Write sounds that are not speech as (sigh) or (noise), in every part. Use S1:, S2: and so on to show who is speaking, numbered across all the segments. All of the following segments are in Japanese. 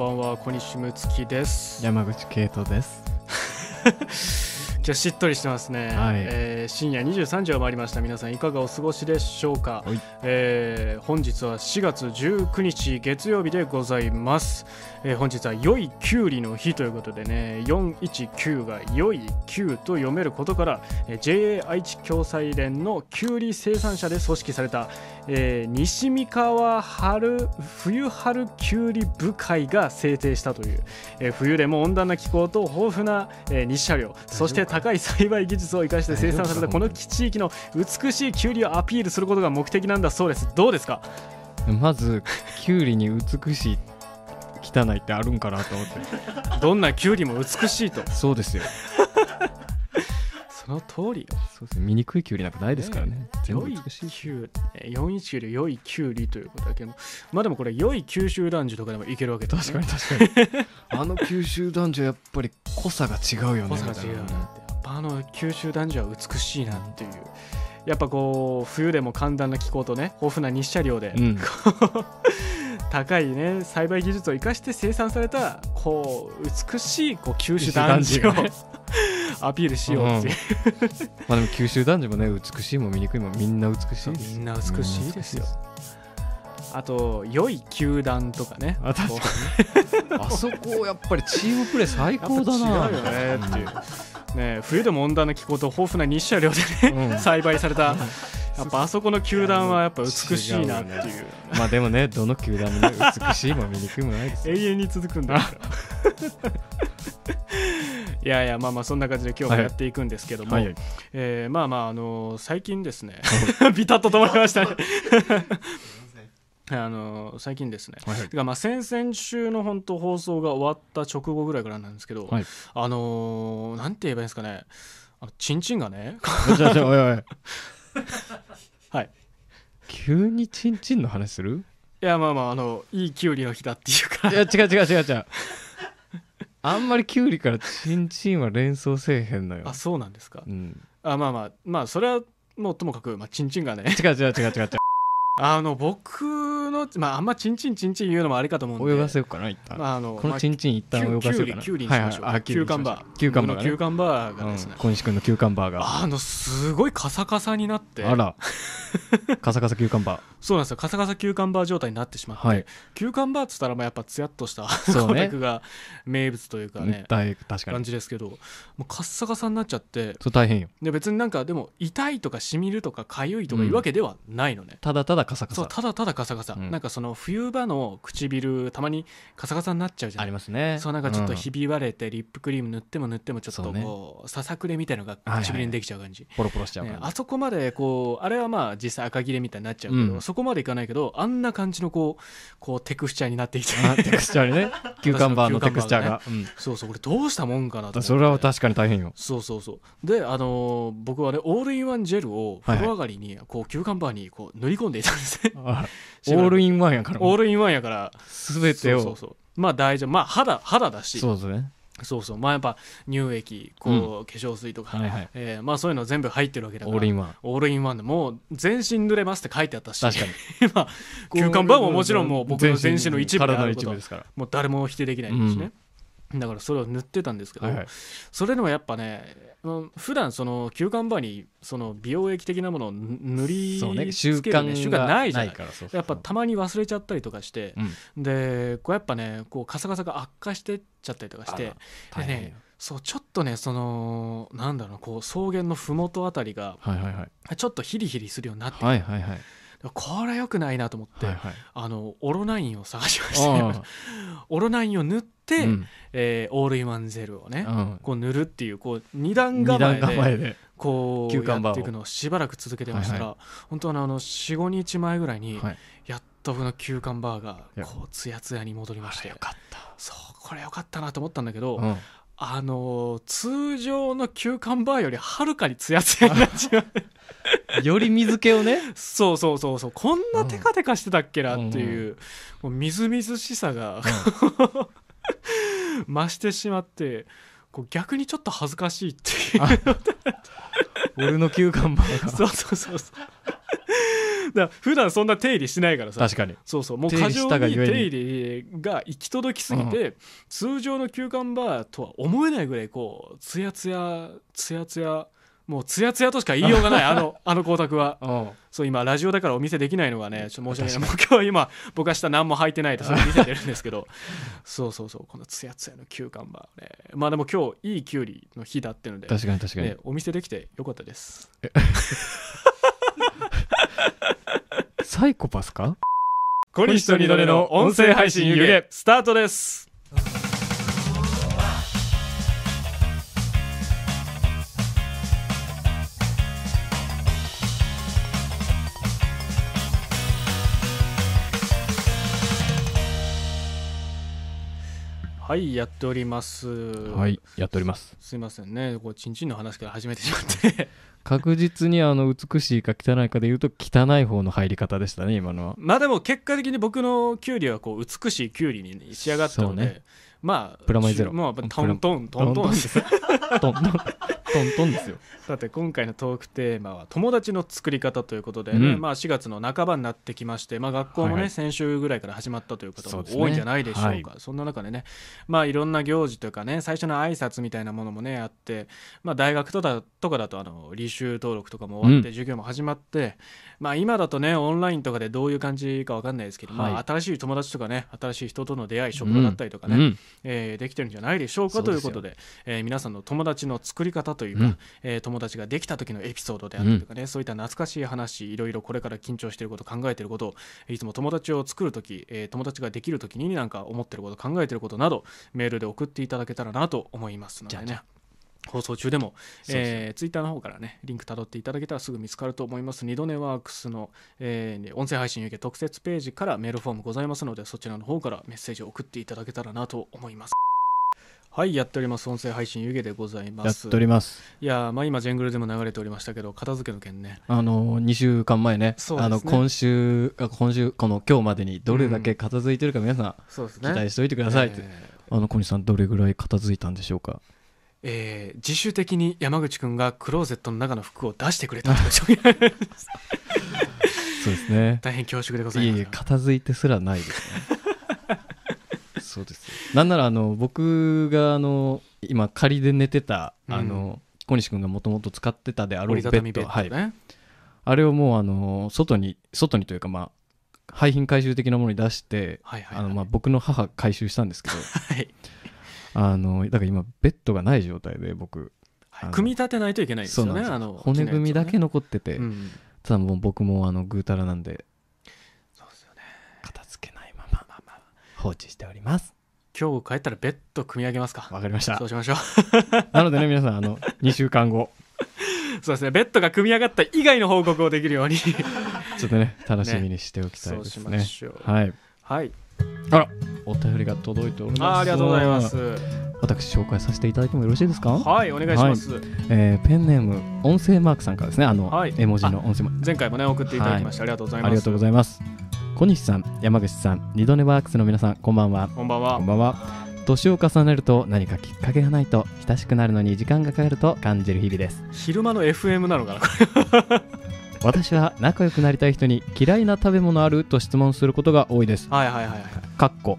S1: ばんは小西睦月です。
S2: 山口圭人です。(laughs)
S1: 今日しっとりしてますね、
S2: はい。
S1: えー深夜23時を回りました。皆さんいかがお過ごしでしょうか、
S2: はい。
S1: えー本日は4月19日月曜日でございます、えー本日は良いきゅうりの日ということでね419が良いきゅうと読めることから、えー JA 愛知共済連のきゅうり生産者で組織された、えー西三河春冬春きゅうり部会が制定したという、えー冬でも温暖な気候と豊富な、えー日射量そして高い栽培技術を生かして生産されたこの地域の美しいきゅうりをアピールすることが目的なんだそうです。どうですか？
S2: まず、キュウリに美しい、汚いってあるんかなと思って。
S1: どんなきゅうりも美しいと
S2: そうですよ。(laughs)
S1: その通りよ
S2: そうですね。醜いキュウリなんかないですからね。全部美しい。
S1: きゅうえー419で良いきゅうりということだけどまあでもこれ良い九州男児とかでもいけるわけだ、ね、
S2: 確かに確かに。(laughs) あの九州男女やっぱり濃さが違うよね。
S1: 濃さが違うなってやっぱあの九州男児は美しいなっていうやっぱこう冬でも寒暖な気候とね豊富な日射量で、
S2: うん (laughs)
S1: 高いね栽培技術を生かして生産されたこう美しいこう九州男児を (laughs) アピールしようっていう、
S2: まあでも九州男女もね、美しいも醜いもみんな美しいです。
S1: みんな美しいですよ。あと良い球団とかね
S2: あ確か
S1: こう。
S2: あそこやっぱりチームプレー最高だな。
S1: 違うよねっていうね冬でも温暖な気候と豊富な日射量でね、
S2: うん。
S1: 栽培されたやっぱあそこの球団はやっぱ美しいなっていう。
S2: 違うよまあでもね、どの球団もね、美しいも醜いもないですよ。
S1: 永遠に続くんだ (laughs) いやいやまあまあそんな感じで今日もやっていくんですけども、
S2: はいはい。
S1: えーまあまああのー最近ですね (laughs) ビタッと止まりましたね (laughs) あのー最近ですね。
S2: はい
S1: まあ先々週の本当放送が終わった直後ぐらいからなんですけど、
S2: はい。
S1: あのーなんて言えばいいんですかね。あのチンチンがね。(laughs) はい。
S2: 急にチンチンの話する？
S1: いやまあまああのいいきゅうりの日だっていうか。
S2: いや違う違う違う違う。あんまりキュウリからチンチンは連想せえへんのよ。
S1: あ、そうなんですか。
S2: うん、
S1: あまあまあまあそれはもうともかく、まあ、チンチンがね。
S2: 違う違う違う違う違う
S1: あの僕のまああんまチンチンチンチン言うのもあれかと思うんで。
S2: 泳がせようかな一旦、
S1: まああの
S2: このチンチン一旦泳がせようかな。
S1: キュウリキュウリにしましょう、
S2: はいはい。あ
S1: キューカンバー
S2: が
S1: ですね
S2: う。ん、小西君のキューカンバーが
S1: あのすごいカサカサになって。
S2: あら。カサカサキューカンバー。
S1: そうなんですよ。カサカサキューカンバー状態になってしまって、
S2: はい。
S1: キューカンバーっつったらまあやっぱツヤっとした
S2: そうね。
S1: が名物というかね
S2: 大確か
S1: 感
S2: に
S1: じですけどもうカッサカサになっちゃって。
S2: そう大変よ。
S1: で別になんかでも痛いとかしみるとかかゆいとかいうわけではないのね、
S2: ただただカサカサ。
S1: そうただただカサカサ、
S2: うん。
S1: なんかその冬場の唇たまにカサカサになっちゃうじゃ
S2: あ
S1: ん
S2: りますね。
S1: そうなんかちょっと
S2: うん。
S1: ひび割れてリップクリーム塗っても塗ってもちょっとこうささくれみたいのが
S2: はいはい
S1: 唇にできちゃう感じ、
S2: ポロポロしちゃう
S1: ねあそこまでこうあれはまあ実際あかぎれみたいになっちゃうけど、
S2: うん。
S1: そこまでいかないけどあんな感じのこうこうテクスチャーになっていて
S2: あテクスチャーにね。(laughs) cucumber のテクスチャーが、
S1: そうそうこれどうしたもんかなと
S2: それは確かに大変よ。
S1: そうそうそう。であのー僕はねオールインワンジェルを風呂上がりにこう cucumber にこう塗り込んでいたんですね。(laughs)
S2: オールインワンやから
S1: オールインワンやから。
S2: 全てを。
S1: そうそうまあ大丈夫。まあ肌肌だし。
S2: そうですね。
S1: そうそう。まあやっぱ乳液こう、化粧水とか、
S2: はいはい。
S1: えーまあそういうの全部入ってるわけだから。
S2: オールインワン。
S1: オールインワンで。もう全身塗れますって書いてあったし。
S2: 確かに。(laughs)
S1: まあ休館バーももちろんもう僕の全身の一部であること
S2: ですから。
S1: もう誰も否定できないんですね、だからそれを塗ってたんですけど、
S2: はいはい。
S1: それでもやっぱねうん普段その休館バーにその美容液的なものを塗塗り
S2: そうね
S1: つ
S2: 習
S1: ける、ね、
S2: 慣
S1: 習慣ないじゃない。
S2: からそうそう。
S1: やっぱたまに忘れちゃったりとかして、
S2: うん。
S1: でこうやっぱねこうカサカサが悪化してっちゃったりとかしてでねそうちょっとねそのなんだろうなこう草原の麓あたりが
S2: はいはいはい。
S1: ちょっとヒリヒリするようになって、
S2: はいはいはい
S1: これ良くないなと思って、
S2: はいはい。
S1: あのオロナインを探しました
S2: あ
S1: オロナインを塗って、
S2: うん。
S1: えーオールインワンゼルをね、
S2: うん。
S1: こう塗るっていうこう二段
S2: 二
S1: 構えでこうやっていくのをしばらく続けてましたら、
S2: は
S1: 本当はあの45日前ぐらいに、
S2: はい。
S1: やっとこの休館バーが
S2: いや。
S1: こうツヤツヤに戻りまして。
S2: よかった。
S1: そうこれ良かったなと思ったんだけど、
S2: うん。
S1: あのー通常の休館バーよりはるかにツヤツヤになっちゃう
S2: より水気をね。
S1: そうそうそうそう。こんなテカテカしてたっけなっていう,、もうみずみずしさが、増してしまって。こう逆にちょっと恥ずかしいっていう。
S2: 俺の休館バーが。
S1: そうそうそうそう。だ普段そんな手入れしないからさ。
S2: 確かに。
S1: そうそう。もう過剰
S2: に
S1: に。手入れが行き届きすぎて、通常のキューカンバーとは思えないぐらいこうツヤツヤツヤツヤもうツヤツヤとしか言いようがない (laughs) あのあの光沢は。
S2: うん。
S1: そう今ラジオだからお見せできないのがねちょっと申し訳ない。もう今日は今僕は下何も履いてないとそれ (laughs) 見せてるんですけど。そうそうそうこのツヤツヤのキューカンバーね。まあでも今日いいキュウリの日だってので
S2: 確かに確かに、
S1: ね、お見せできてよかったです。(laughs)
S2: サイコパスか？
S1: 小西と二度寝の音声配信湯気スタートですはいやっております。
S2: はいやっております。
S1: すいませんね。こうチンチンの話から始めてしまって。(laughs)
S2: 確実にあの美しいか汚いかで言うと汚い方の入り方でしたね今のは。
S1: まあでも結果的に僕のキュウリはこう美しいキュウリに仕上がったので、
S2: ね。
S1: まあ
S2: プラマイゼロ。
S1: まあトントントントンです。
S2: トントントントンですよ。(laughs)
S1: さて今回のトークテーマは友達の作り方ということでね、
S2: うん。
S1: まあ4月の半ばになってきまして、まあ、学校もね、
S2: はいはい。
S1: 先週ぐらいから始まったという方も多いんじゃないでしょうか。
S2: はい。
S1: そんな中でねまあいろんな行事というかね最初の挨拶みたいなものもねあって、まあ、大学とかとかだとあの履修登録とかも終わって
S2: うん。
S1: 授業も始まって、まあ今だとねオンラインとかでどういう感じかわかんないですけど、ま
S2: はい。
S1: あ新しい友達とかね新しい人との出会い職場だったりとかね、
S2: うん。
S1: えーできてるんじゃないでしょうかということでえー皆さんの友達の作り方というか、
S2: うん。
S1: えー友達ができた時のエピソードであったりとかね、そういった懐かしい話いろいろこれから緊張していること考えていることいつも友達を作る時、えー友達ができる時になんか思っていること考えていることなどメールで送っていただけたらなと思いますのでね。放送中でも、
S2: そ
S1: えー、ツイッターの方からねリンク辿っていただけたらすぐ見つかると思います。二度寝ワークスの、えー音声配信有形特設ページからメールフォームございますのでそちらの方からメッセージを送っていただけたらなと思いますはいやっております。音声配信湯気でございま
S2: やっ
S1: す
S2: ております。
S1: いやーまあ今ジェングルでも流れておりましたけど片付けの件ね。
S2: あの2週間前ね。
S1: そうですね。
S2: あの今週あ今週この今日までにどれだけ片付いてるか皆さん
S1: そうですね。
S2: 期待しておいてくださいって、
S1: えー。
S2: あの小西さんどれぐらい片付いたんでしょうか？
S1: えー自主的に山口くんがクローゼットの中の服を出してくれた (laughs)
S2: そうですね。
S1: 大変恐縮でございます。
S2: いえ片付いてすらないですねそうです。よなんならあの僕があの今仮で寝てた
S1: うん。
S2: あの、小西君がもともと使ってたであろうベ
S1: 折りたたみベ
S2: ッドはい
S1: ッドね、
S2: あれをもうあの外に外にというかまあ廃品回収的なものに出して、
S1: はいはい
S2: あのまあ僕の母回収したんですけど。(laughs)
S1: はい。
S2: あのだから今ベッドがない状態で僕。あの
S1: 組み立てないといけないですよね。あの
S2: 骨組みだけ
S1: の、
S2: 残ってて、
S1: うん、
S2: ただもう僕もあのぐうたらなんで
S1: そうですよね
S2: 片付けないまま
S1: まあまあ
S2: 放置しております。
S1: 今日帰ったらベッド組み上げますか？
S2: わかりました。
S1: そうしましょう。(laughs)
S2: なのでね皆さんあの (laughs) 2週間後。
S1: そうですね。ベッドが組み上がった以外の報告をできるように。(laughs)
S2: ちょっとね楽しみにしておきたい
S1: そうしま
S2: ですね
S1: しょう。
S2: はい。
S1: はい。
S2: あらお便りが届いております。
S1: ありがとうございます。
S2: 私紹介させていただいてもよろしいですか、
S1: はいお願いします、
S2: えーペンネーム音声マークさんからですね。あの、
S1: はい。
S2: 絵文字の音声マーク。
S1: 前回もね送っていただきまして、ありがとうございます。
S2: ありがとうございます小西さん山口さん二度寝ワークスの皆さんこんばんは。
S1: こんばんは。
S2: こんばんは。年を重ねると何かきっかけがないと親しくなるのに時間がかかると感じる日々です。
S1: 昼間の FM なのかな？こ (laughs) れ
S2: 私は仲良くなりたい人に嫌いな食べ物ある？と質問することが多いです。
S1: はいはいはいはい。
S2: かっこ。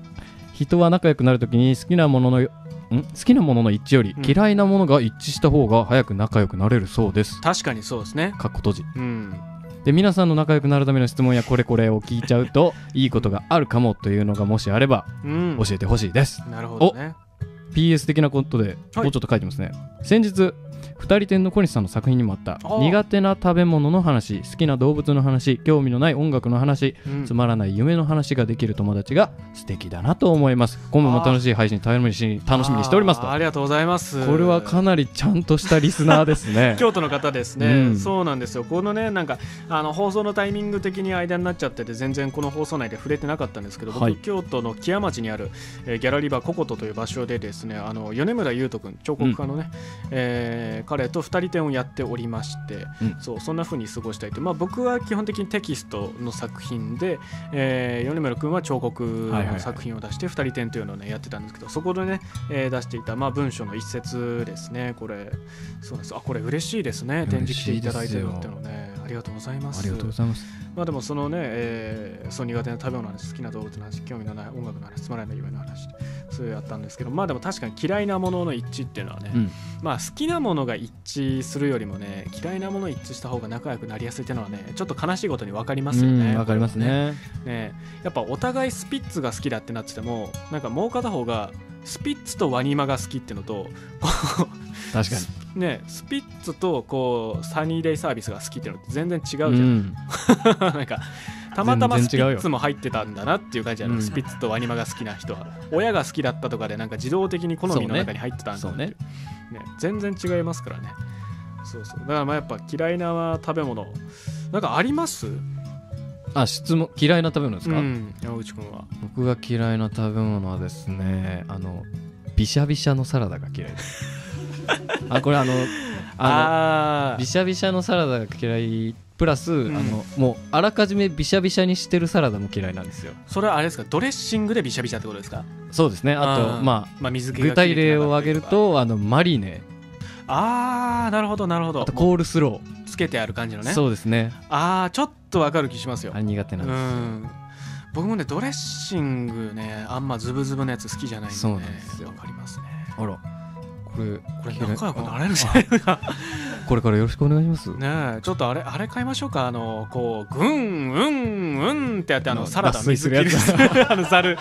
S2: 人は仲良くなるときに好きなもののよん？好きなものの一致より
S1: うん。
S2: 嫌いなものが一致した方が早く仲良くなれるそうです。
S1: 確かにそうですね。
S2: かっこ閉じ。
S1: うん
S2: で皆さんの仲良くなるための質問やこれこれを聞いちゃうといいことがあるかもというのがもしあれば
S1: うん
S2: 教えてほしいです。
S1: なるほどね
S2: PS 的なことで
S1: はい
S2: もうちょっと書いてますね。先日二人店の小西さんの作品にもあった苦手な食べ物の話好きな動物の話興味のない音楽の話
S1: うん。
S2: つまらない夢の話ができる友達が素敵だなと思います。今後も楽しい配信楽しみにし楽しみにしておりますと。
S1: ありがとうございます。
S2: これはかなりちゃんとしたリスナーですね。(laughs)
S1: 京都の方ですね、
S2: うん。
S1: そうなんですよ。このねなんかあの放送のタイミング的に間になっちゃってて全然この放送内で触れてなかったんですけど僕、
S2: はい。
S1: 京都の木屋町にある、えーギャラリーバーココトという場所でですねあの米村優斗君彫刻家のね、えー彼と二人展をやっておりまして、
S2: うん。
S1: そうそんな風に過ごしたいと、まあ、僕は基本的にテキストの作品で、えー米村君は彫刻の作品を出して二人展というのをねやってたんですけどそこでね、えー出していた、まあ、文章の一節ですねこれ。そうです。あこれ嬉しいですね展示来ていただいてるっていうのね。ありりがとうございます。
S2: ありがとうございます。
S1: まあでもそのね、えー、その苦手な食べ物の話好きな動物の話興味のない音楽の話つまらない夢の話そういうあったんですけどまあでも確かに嫌いなものの一致っていうのはね、
S2: うん。
S1: まあ好きなものが一致するよりもね嫌いなもの一致した方が仲良くなりやすいっていうのはねちょっと悲しいことに分かりますよね。
S2: うんわかりますね。
S1: ね。やっぱお互いスピッツが好きだってなっててもなんかもう片方がスピッツとワニマが好きってのとこ
S2: 確か
S1: うねスピッツとこうサニーデイサービスが好きってのって全然違うじゃん、
S2: にうん。(laughs)
S1: なんかたまたまスピッツも入ってたんだなっていう感じじゃない、
S2: うん。
S1: スピッツとワニマが好きな人は。親が好きだったとかでなんか自動的に好みの中に入ってたんだ
S2: ね
S1: っていう。ね全然違いますからね。そうそう。だからまあやっぱ嫌いな食べ物。なんかあります？
S2: あ質問嫌いな食べ物ですか、
S1: うん、山口君は？
S2: 僕が嫌いな食べ物はですねあのビシャビシャのサラダが嫌いです。(laughs) あこれあのあ
S1: あ
S2: のビシャビシャのサラダが嫌いプラス、
S1: ん。
S2: あのもうあらかじめビシャビシャにしてるサラダも嫌いなんですよ。
S1: それはあれですか？ドレッシングでビシャビシャってことですか？
S2: そうですね。あとま
S1: まあ水
S2: あ
S1: 気が
S2: 具体例を挙げるとあのマリネ。
S1: ああなるほどなるほど。
S2: あとコールスロ
S1: つけてある感じの
S2: ー、
S1: ね。
S2: そうですね。
S1: ああちょっとわかる気しますよ。
S2: あれ苦手な
S1: うん
S2: ですよ。
S1: ん。僕もねドレッシングねあんまズブズブのやつ好きじゃないんで、ね、
S2: そうなんですよ。
S1: わかりますね。
S2: あら。これ
S1: これ仲良くなれるじゃないですか。
S2: これからよろしくお願いします？(laughs)
S1: ねえちょっとあれあれ買いましょうか？あのこうグンうんうんってやってあのサラダ
S2: 脱水
S1: 切る。(laughs) あのザル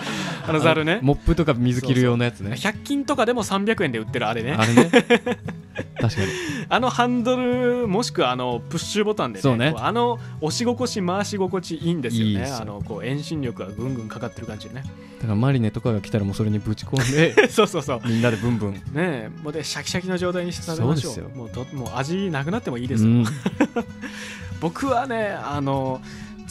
S1: あのザルね。
S2: モップとか水切る用のやつね。
S1: 100均とかでも300円で売ってるあれね。
S2: あれね (laughs) 確かに。
S1: あのハンドルもしくはあのプッシュボタンでね
S2: ね。
S1: こあの押し心地回し心地いいんですよね。あのこう遠心力がぐんぐんかかってる感じでね。
S2: だからマリネとかが来たらもうそれにぶち込んで (laughs)
S1: そうそうそう。
S2: みんなでブンブン。
S1: ねえ。もうでシャキシャキの状態にして食べましょう。もうどもう味なくなってもいいですよ、
S2: うん。(laughs)
S1: 僕はねあの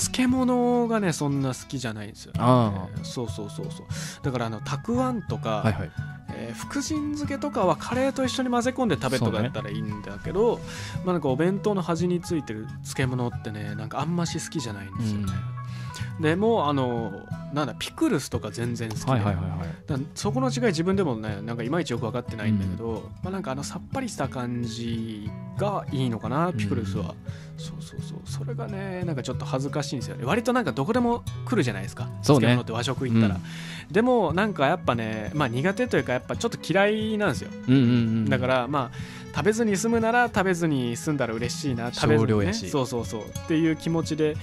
S1: 漬物がねそんな好きじゃないんですよ、ね、
S2: あ。
S1: そうそうそうそう。だからあのたくあんとか、
S2: はいはい。
S1: えー福神漬けとかはカレーと一緒に混ぜ込んで食べるとかだったらいいんだけど、まあなんかお弁当の端についてる漬物ってねなんかあんまし好きじゃないんですよね、でもうあのなんだピクルスとか全然好きで、
S2: はいはいはいはい。
S1: そこの違い自分でもねなんかいまいちよく分かってないんだけど、まあなんかあのさっぱりした感じがいいのかなピクルスは、そうそうそう。それがねなんかちょっと恥ずかしいんですよね。割となんかどこでも来るじゃないですか。
S2: そうね。
S1: 漬物って和食行ったら、
S2: うん。
S1: でもなんかやっぱねまあ苦手というかやっぱちょっと嫌いなんですよ。
S2: うんうんうん
S1: だからまあ食べずに済むなら食べずに済んだら嬉しいな食べずに、ね、そうそうそう。っていう気持ちで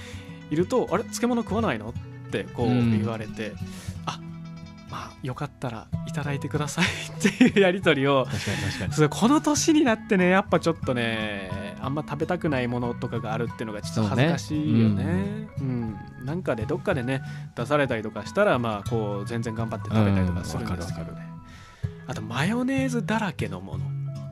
S1: いるとあれ漬物食わないの？ってこう
S2: うん。
S1: 言われて、あまあよかったらいただいてください。(laughs) っていうやり取りを
S2: 確かに確かに。
S1: それこの年になってねやっぱちょっとねあんま食べたくないものとかがあるっていうのがちょっと恥ずかしいよね。うん。なんかでどっかでね出されたりとかしたらまあこう全然頑張って食べたりとかするんですけどね。あとマヨネーズだらけのもの。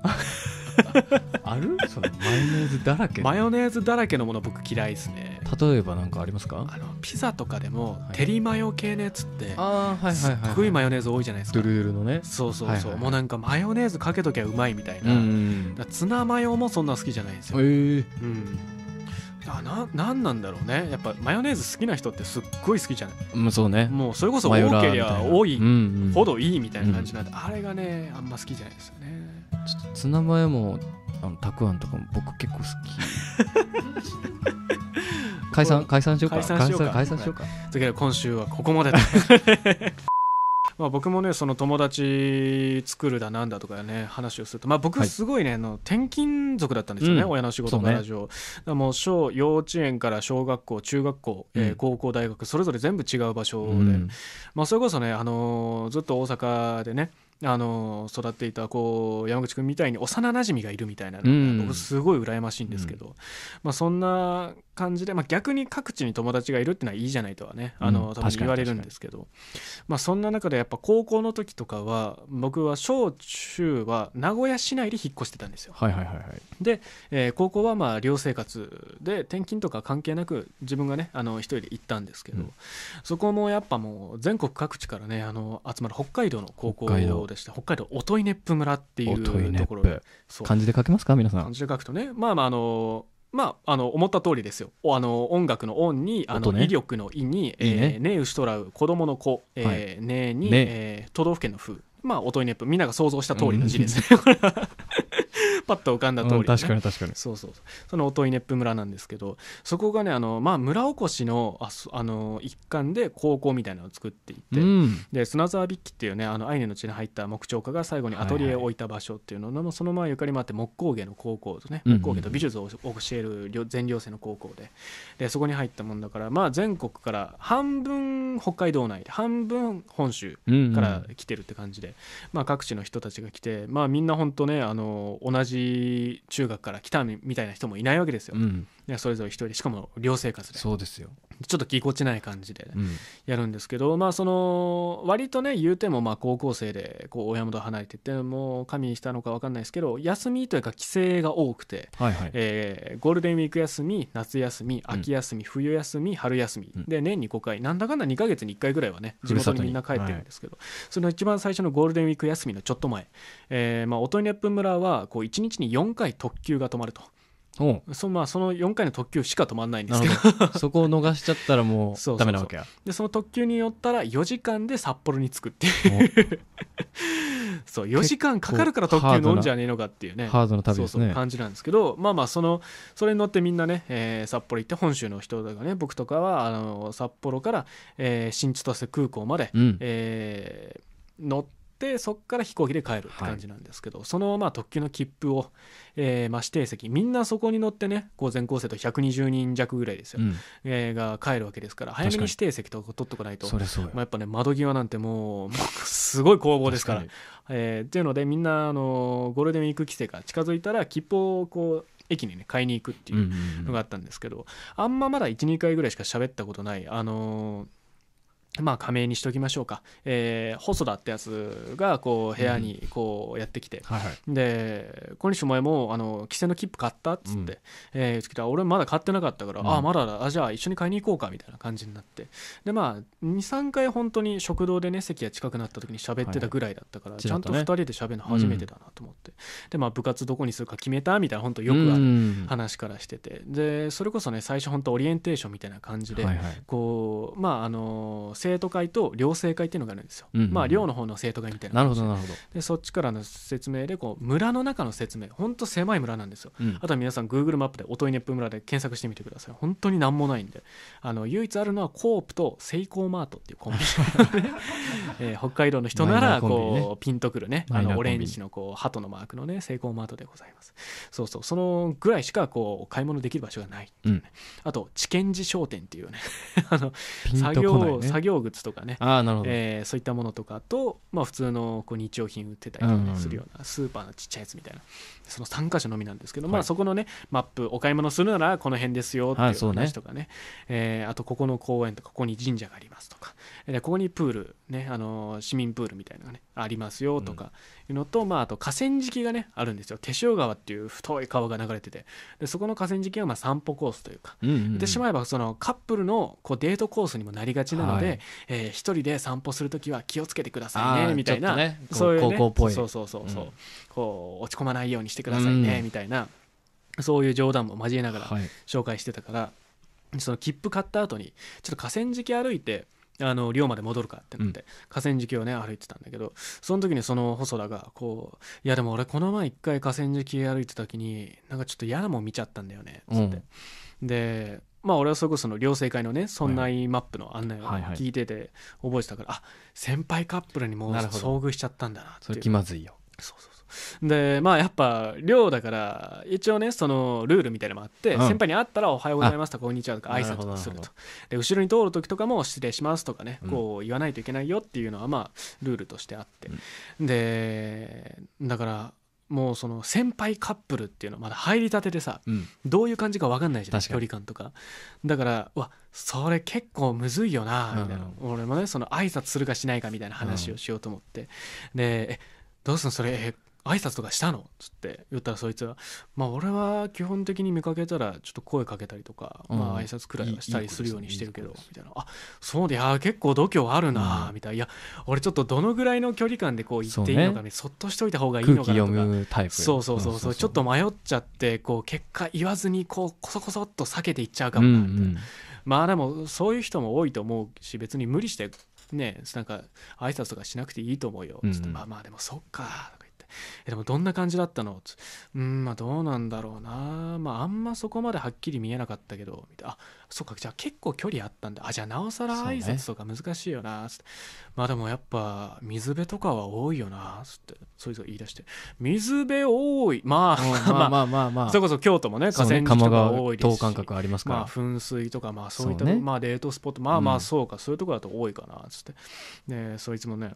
S1: (laughs)
S2: ある？そのマヨネーズだらけ
S1: マヨネーズだらけのもの僕嫌いですね
S2: 例えば何かありますか？
S1: あのピザとかでも
S2: はい。
S1: テリマヨ系のやつって
S2: ああはい
S1: すっごいマヨネーズ多いじゃないですか。
S2: ドゥルドゥルのね。
S1: そうそうそう、
S2: はいはいはい。
S1: もうなんかマヨネーズかけときゃうまいみたいな、
S2: ん
S1: だからツナマヨもそんな好きじゃないんですよ、
S2: ええ
S1: うん。あななんなんだろうね。やっぱマヨネーズ好きな人ってすっごい好きじゃない？
S2: うんそうね。
S1: もうそれこそ多けり
S2: みたいな。
S1: ゃ多い
S2: うんうん。
S1: ほどいいみたいな感じなんで、あれがねあんま好きじゃないですよね。
S2: ちょっとツナマヨもあのたくあんとかも僕結構好き (laughs) 解散解散しようか。
S1: 解散しようか。
S2: 解散しようか。
S1: だけど今週はここまでだ (laughs) まあ僕もねその友達作るだなんだとかね話をすると。まあ僕
S2: はい
S1: すごいね、あの転勤族だったんですよね、
S2: うん。
S1: 親の仕事から上、だからもう小幼稚園から小学校中学校、え高校大学それぞれ全部違う場所で、
S2: うん。
S1: まあそれこそね、あのーずっと大阪でねあのー育っていたこう山口君みたいに幼馴染がいるみたいなのが、
S2: うん
S1: 僕すごい羨ましいんですけど、まあ、そんな感じで、まあ、逆に各地に友達がいるってのはいいじゃないとはねあの、
S2: うん
S1: 多分言われるんですけど、まあ、そんな中でやっぱ高校の時とかは僕は小中は名古屋市内で引っ越してたんですよ。
S2: はいはいはいはい。
S1: えー高校はまあ寮生活で転勤とか関係なく自分がねあの一人で行ったんですけど、
S2: うん。
S1: そこもやっぱもう全国各地からねあの集まる北海道の高校
S2: 道
S1: でした北海道音威熱風村ってい
S2: うね
S1: ところで
S2: 漢字で書けますか？皆さん。
S1: 漢字で書くとねまあまああのまあ、あの思った通りですよ。おあの音楽の音にあの、
S2: 音ね。
S1: 威力の「威に」え
S2: いいね。
S1: ーねうしとらう子供の子「えーね」に、
S2: ね。
S1: えー都道府県の「風」まあ音威熱風みんなが想像した通りの字ですね、これは (laughs) パッと浮かんだ通り、ね。
S2: うん確かに確かに。
S1: そうそうそう。その音威熱風村なんですけどそこがねあの、まあ、村おこしのあそあの一環で高校みたいなのを作っていて、
S2: うん。
S1: で砂沢筆記っていうねあのアイネの血に入った木彫家が最後にアトリエを置いた場所っていうのの、そのままゆかりもあって木工芸の高校とね
S2: うんうん
S1: 木工芸と美術を教える両全寮制の高校で。でそこに入ったもんだからまあ全国から半分北海道内で半分本州
S2: うん
S1: から来てるって感じで、まあ、各地の人たちが来て、まあ、みんな本当ねあの同じじ中学から来たみたいな人もいないわけですよ、
S2: うん。
S1: ねそれぞれ一人でしかも寮生活で。ちょ
S2: そうですよ。
S1: っとぎこちない感じで
S2: うん。
S1: やるんですけど、まあその割とね言うてもまあ高校生でこう親元離れてってもう加味したのか分かんないですけど休みというか帰省が多くて。
S2: はいはい。
S1: えーゴールデンウィーク休み夏休み秋休み、冬休み春休み、
S2: うん。
S1: で年に5回なんだかんだ2ヶ月に1回ぐらいはね地元にみんな帰ってるんですけど、その一番最初のゴールデンウィーク休みのちょっと前、えーまあ、音ネップ村はこう1日に4回特急が止まるとそ,、まあ、その4回の特急しか止まらないんで
S2: な
S1: すけど。
S2: そこを逃しちゃったらも (laughs)
S1: そう
S2: ダメなわけや。
S1: でその特急に乗ったら4時間で札幌に着くっていう。(laughs) そう4時間かかるから特急乗んじゃねえのかっていうね。
S2: ハードな旅です
S1: そうそう
S2: ね
S1: 感じなんですけど。まあまあそのそれに乗ってみんなね、えー札幌行って本州の人とかね僕とかはあの札幌から、えー新千歳空港まで、
S2: うん。
S1: えー乗ってそこから飛行機で帰るって感じなんですけど、そのまあ特急の切符を、えーまあ、指定席みんなそこに乗ってねこう全校生と120人弱ぐらいですよ、
S2: うん。
S1: えーが帰るわけですから早めに指定席とか取っとかないと。まあ、やっぱね窓際なんてもうすごい攻防ですから。
S2: 確
S1: えーっていうのでみんなあのゴールデンウィーク規制が近づいたら切符をこう駅にね買いに行くっていうのがあったんですけど、あんままだ12回ぐらいしか喋ったことないあのーまあ仮名にしときましょうか、えー細田ってやつがこう部屋にこうやってきて、
S2: はいはい。
S1: で「小西お前もうあの規制の切符買った?」っつって、
S2: うん。
S1: えー言ってきたら俺まだ買ってなかったから「
S2: うん。
S1: ああまだだ。あじゃあ一緒に買いに行こうか」みたいな感じになって。でまあ23回本当に食堂でね席が近くなった時に喋ってたぐらいだったから、
S2: はい
S1: ちゃんと2
S2: ちらっとね
S1: 人で喋るの初めてだなと思って、でまあ部活どこにするか決めたみたいな本当よくある
S2: うん。
S1: 話からしてて。でそれこそね最初本当オリエンテーションみたいな感じで、
S2: はいはい。
S1: こうまああの生徒会と寮生会っていうのがあるんですよ、
S2: うんうん
S1: まあ寮の方の生徒会みたいな。
S2: なるほどなるほど。
S1: でそっちからの説明でこう村の中の説明ほんと狭い村なんですよ。
S2: うん。
S1: あとは皆さん Google マップで音威熱風村で検索してみてください。本当に何もないんで。あの唯一あるのはコープとセイコーマートっていうコンビニ、(laughs) えー北海道の人ならこうピンとくるね。あのオレンジのこう鳩のマークのねセイコーマートでございます。そうそう。そのぐらいしかこう買い物できる場所がないっていうね、あと知見寺商店っていうね。(laughs) あの作業、
S2: ね
S1: 作業靴とかね。
S2: ああなるほど。
S1: えーそういったものとかと、まあ、普通のこう日用品売ってたりするようなスーパーのちっちゃいやつみたいな。その3箇所のみなんですけど、
S2: はい。
S1: まあ、そこのねマップお買い物するならこの辺ですよっていう話とかね,、えーあとここの公園とかここに神社がありますとか。でここにプール、ねあのー市民プールみたいなのがねありますよとかいうのと、まあ、あと河川敷がねあるんですよ。手塩川っていう太い川が流れてて。でそこの河川敷はまあ散歩コースというか。
S2: うんうんうん。
S1: 言ってしまえばそのカップルのこうデートコースにもなりがちなので、
S2: はい。
S1: えー一人で散歩するときは気をつけてくださいねみたいな、
S2: ね
S1: そういう、そうそうそうそう、
S2: うん。
S1: こう落ち込まないようにしてくださいね、
S2: うん。
S1: みたいな。そういう冗談も交えながら
S2: はい。
S1: 紹介してたから、その切符買った後にちょっと河川敷歩いてあの寮まで戻るかってなって、河川敷をね歩いてたんだけどその時にその細田がこう「いやでも俺この前一回河川敷歩いてた時になんかちょっと嫌なもん見ちゃったんだよね」つって、でまあ俺はそれこそその寮生会のねそんなマップの案内を
S2: はいはい。
S1: 聞いてて覚えてたから、あ先輩カップルにもう遭遇しちゃったんだなって
S2: それ
S1: いう
S2: 気まずいよ。
S1: そうそうでまあやっぱ寮だから一応ねそのルールみたいなのもあって、
S2: うん。
S1: 先輩に会ったら「おはようございます」とか「こんにちは」とか挨拶をすると。で後ろに通る時とかも「失礼します」とかね、
S2: うん。
S1: こう言わないといけないよっていうのはまあルールとしてあって、でだからもうその先輩カップルっていうのはまだ入りたてでさ
S2: うん。
S1: どういう感じか分かんないじゃん距離感とか。だからうわそれ結構むずいよなみたいな、俺もねその挨拶するかしないかみたいな話をしようと思って、でえどうすんのそれえ挨拶とかしたの？つって言ったらそいつはまあ俺は基本的に見かけたらちょっと声かけたりとか、
S2: うん。
S1: まあ挨拶くらいはしたりするようにしてるけど
S2: いいい
S1: みたいな。あそうでいや結構度胸あるな
S2: うん。
S1: みたいな。いや俺ちょっとどのぐらいの距離感でこう言っていいのかねそっとしといた方がいいのかなとか。
S2: むタイプ。
S1: そうそうそうそう。ちょっと迷っちゃってこう結果言わずにこうこそこそっと避けていっちゃうか
S2: うんう
S1: もなみたいな、
S2: ん
S1: まあでもそういう人も多いと思うし別に無理してねなんか挨拶とかしなくていいと思うよ。つって、
S2: うんうん
S1: まあまあでもそっかとかえでもどんな感じだったの？つうんまあどうなんだろうな。まああんまそこまではっきり見えなかったけど。みたいな。あそっかじゃあ結構距離あったんだ。あじゃあなおさら挨拶とか難しいよな。つって、まあでもやっぱ水辺とかは多いよな。つって。そいつが言い出して。水辺多い。まあ
S2: まあ (laughs) まあまあまあ
S1: それこそ京都もね河川敷とか多いですし。
S2: 等間隔ありますから、
S1: まあ噴水とかまあそういった
S2: ね。
S1: まあデートスポット。まあま
S2: うん。
S1: あそうか、そういうとこだと多いかな。つって。でそいつもね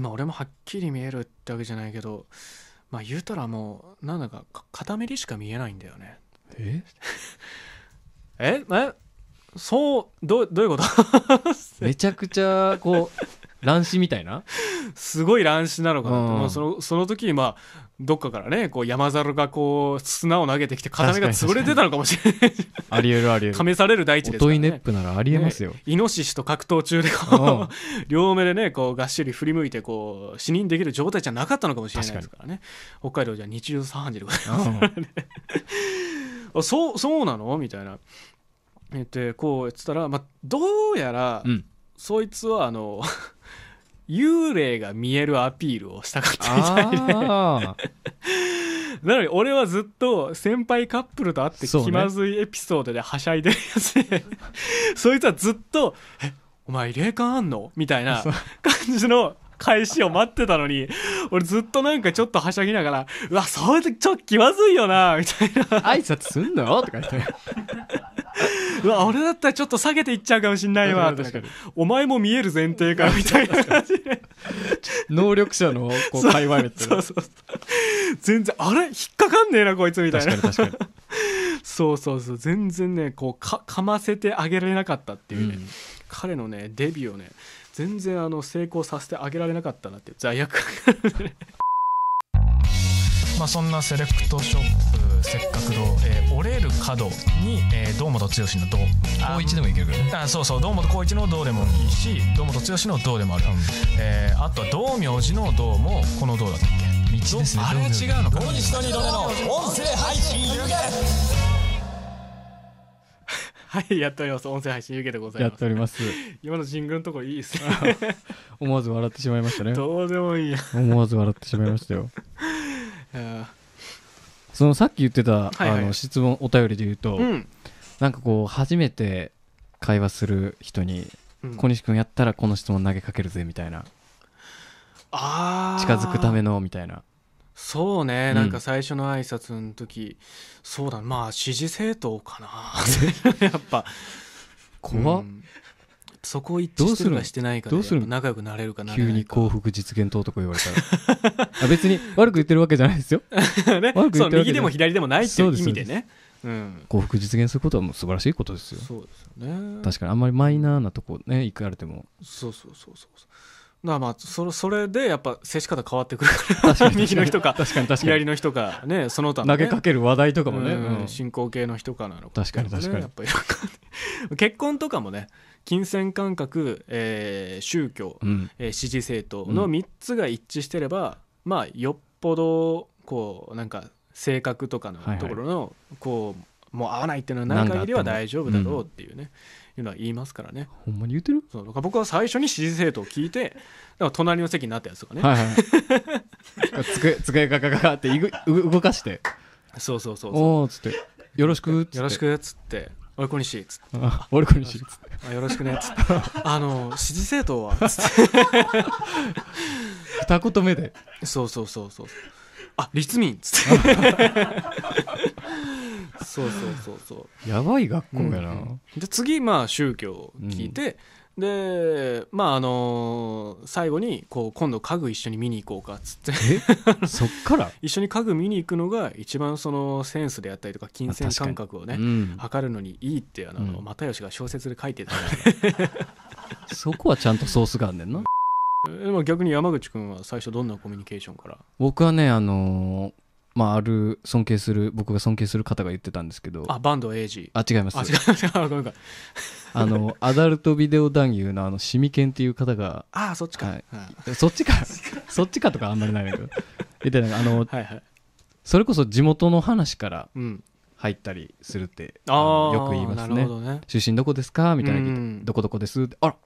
S1: まあ俺もはっきり見えるってわけじゃないけどまあ言うたらもうなんだかか片目にしか見えないんだよね。
S2: え？
S1: え？え？そうどうどういうこと？(laughs)
S2: めちゃくちゃこう乱視みたいな？
S1: すごい乱視なのかなと、
S2: うん。
S1: まあそのその時にまあどっかからねこう山猿がこう砂を投げてきて片目が潰れてたのかもしれない。
S2: ありえるありえる
S1: 試される大地ですから
S2: 音イネッ
S1: ね
S2: プならありえますよ、
S1: イノシシと格闘中でこう両目でねこうがっしり振り向いてこう死認できる状態じゃなかったのかもしれないですからね。北海道じゃ日中3時でございます
S2: うん。(laughs)
S1: あそうそうなの？みたいな。言ってこう言ってたら、まあ、どうやら、
S2: うん
S1: そいつはあの (laughs) 幽霊が見えるアピールをしたかったみたいで。なのに俺はずっと先輩カップルと会って気まずいエピソードではしゃいでるやつで。(laughs) そいつはずっと「えお前霊感あんの?」みたいな感じの返しを待ってたのに俺ずっとなんかちょっとはしゃぎながら「うわそういう時ちょっと気まずいよな」みたいな。
S2: 挨拶すんの？とか言って「
S1: うわ俺だったらちょっと下げていっちゃうかもしんないわ」
S2: 確かに。
S1: お前も見える前提か」みたいな。感じで
S2: 能力者のこう会話めっちゃ
S1: そうそうそう。全然あれ引っかかんねえなこいつみたいな。そうそうそう。全然ねこうかかませてあげられなかったっていうね、
S2: うん。
S1: 彼のねデビューをね全然あの成功させてあげられなかったなっていう罪悪感が。あるねまあそんなセレクトショップせっかく堂、えー折れる角に、えー、堂本剛の堂
S2: 高一でもいけるからね。
S1: あそうそう。堂本光一の堂でもいいし堂本剛の堂でもある、えーあとは道明寺の堂もこの堂だったっけ？
S2: 道ですね。
S1: あれは違うのか。
S3: 大西と二度目の音声配信有限
S1: はいやっております。音声配信湯気でござい
S2: やっ
S1: ます
S2: ております。
S1: 今の神宮のとこいいですね。(laughs)
S2: 思わず笑ってしまいましたね。
S1: どうでもいいや。
S2: 思わず笑ってしまいましたよ。(laughs) そのさっき言ってた、
S1: はいはい。
S2: あの質問お便りで言うと、
S1: うん。
S2: なんかこう初めて会話する人に
S1: うん。
S2: 小西君やったらこの質問投げかけるぜみたいな。近づくためのみたいな
S1: そうね、
S2: うん。
S1: なんか最初の挨拶の時そうだまあ支持政党かな。(laughs) やっぱ。
S2: 怖っ、
S1: うん。そこ一致してるかしてないかで
S2: どうする？
S1: 仲良くなれるかな
S2: 急に幸福実現党とか言われたら。(laughs) あ別に悪く言ってるわけじゃないですよ。(laughs)
S1: ね。
S2: 悪く言ってる
S1: 右でも左でもないっていう意味で
S2: そう
S1: ねうん。
S2: 幸福実現することはもう素晴らしいことですよ。
S1: そうですよね。
S2: 確かにあんまりマイナーなとこね行かれても。
S1: そうそうそうそうだからまあそれそれでやっぱ接し方変わってくるから。右の人か
S2: 確かに確かに。
S1: 左の人かねその他の、ね、
S2: 投げかける話題とかもね、
S1: うん
S2: うん。
S1: 進行形の人かなの。か
S2: 確かに確かに。
S1: やっぱり (laughs) 結婚とかもね金銭感覚、えー宗教、
S2: うん。
S1: えー支持政党の3つが一致してれば、まあよっぽどこうなんか性格とかの
S2: はいはい。
S1: ところの、こうもう合わないっていうのはない限りは大丈夫だろうっていうね、いうのは言いますからね。
S2: ほんまに言ってる？
S1: そう。だから僕は最初に支持政党を聞いてだから隣の席になったやつとかね、
S2: はいはい。(laughs) 机机ガガガガっていぐう動かして。
S1: そうそうそうそ
S2: おおっつって。よろしくっつって。
S1: うよろしくっつって「おい小西」っ (laughs) つって。
S2: あ俺こにしつって。
S1: あよろしくねっつって。あの支持政党はつって。(laughs)
S2: 二言目で。
S1: そうそうそうそうあ立民っつって。そうそうそうそう。
S2: やばい学校やな、
S1: うんで次まあ宗教を聞いて、でまああのー最後にこう今度家具一緒に見に行こうかっつって。
S2: え？そっから？(laughs)
S1: 一緒に家具見に行くのが一番そのセンスであったりとか金銭感覚をね
S2: うん、
S1: 測るのにいいってあの、
S2: うん。
S1: 又吉が小説で書いてたね (laughs)
S2: そこはちゃんとソースがあんねんな
S1: でも逆に山口君は最初どんなコミュニケーションから？
S2: 僕はねあのーまあある尊敬する僕が尊敬する方が言ってたんですけど。
S1: あバンドエイジ
S2: あ違います。
S1: あ違う違うごめんごめん。(laughs)
S2: あのアダルトビデオ男優のあのシミケンっていう方が
S1: ああそっちか、
S2: はい。
S1: うん
S2: そっちか。そっちかとかあんまりないんだけど。言ってたあの
S1: はいはい。
S2: それこそ地元の話から
S1: うん。
S2: 入ったりするって
S1: ああ
S2: のよく言いますね。
S1: ね。
S2: 出身どこですか？みたいな聞いて
S1: うん。
S2: どこどこです？ってあら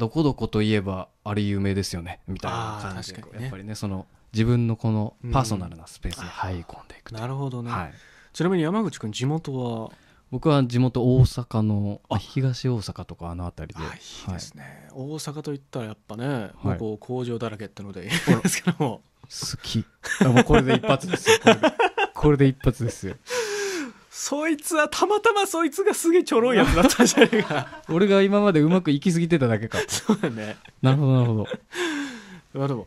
S2: どこどこといえばあれ有名ですよねみたいな感じで
S1: ね。
S2: やっぱりねその自分のこのパーソナルなスペースに入り込んでいくう。
S1: なるほどね、
S2: はい、
S1: ちなみに山口君地元は？
S2: 僕は地元大阪のあ。東大阪とかあの辺りで。
S1: あいいですね、大阪といったらやっぱね、
S2: はい。
S1: もうこう工場だらけってので言いますけども。
S2: 好き。あもうこれで一発ですよ。これで一発ですよ
S1: そいつはたまたまそいつがすげえちょろいやつだったんじゃないか。(laughs)
S2: 俺が今までうまくいきすぎてただけか
S1: そうだね。
S2: なるほどなるほど。(laughs)
S1: まあでも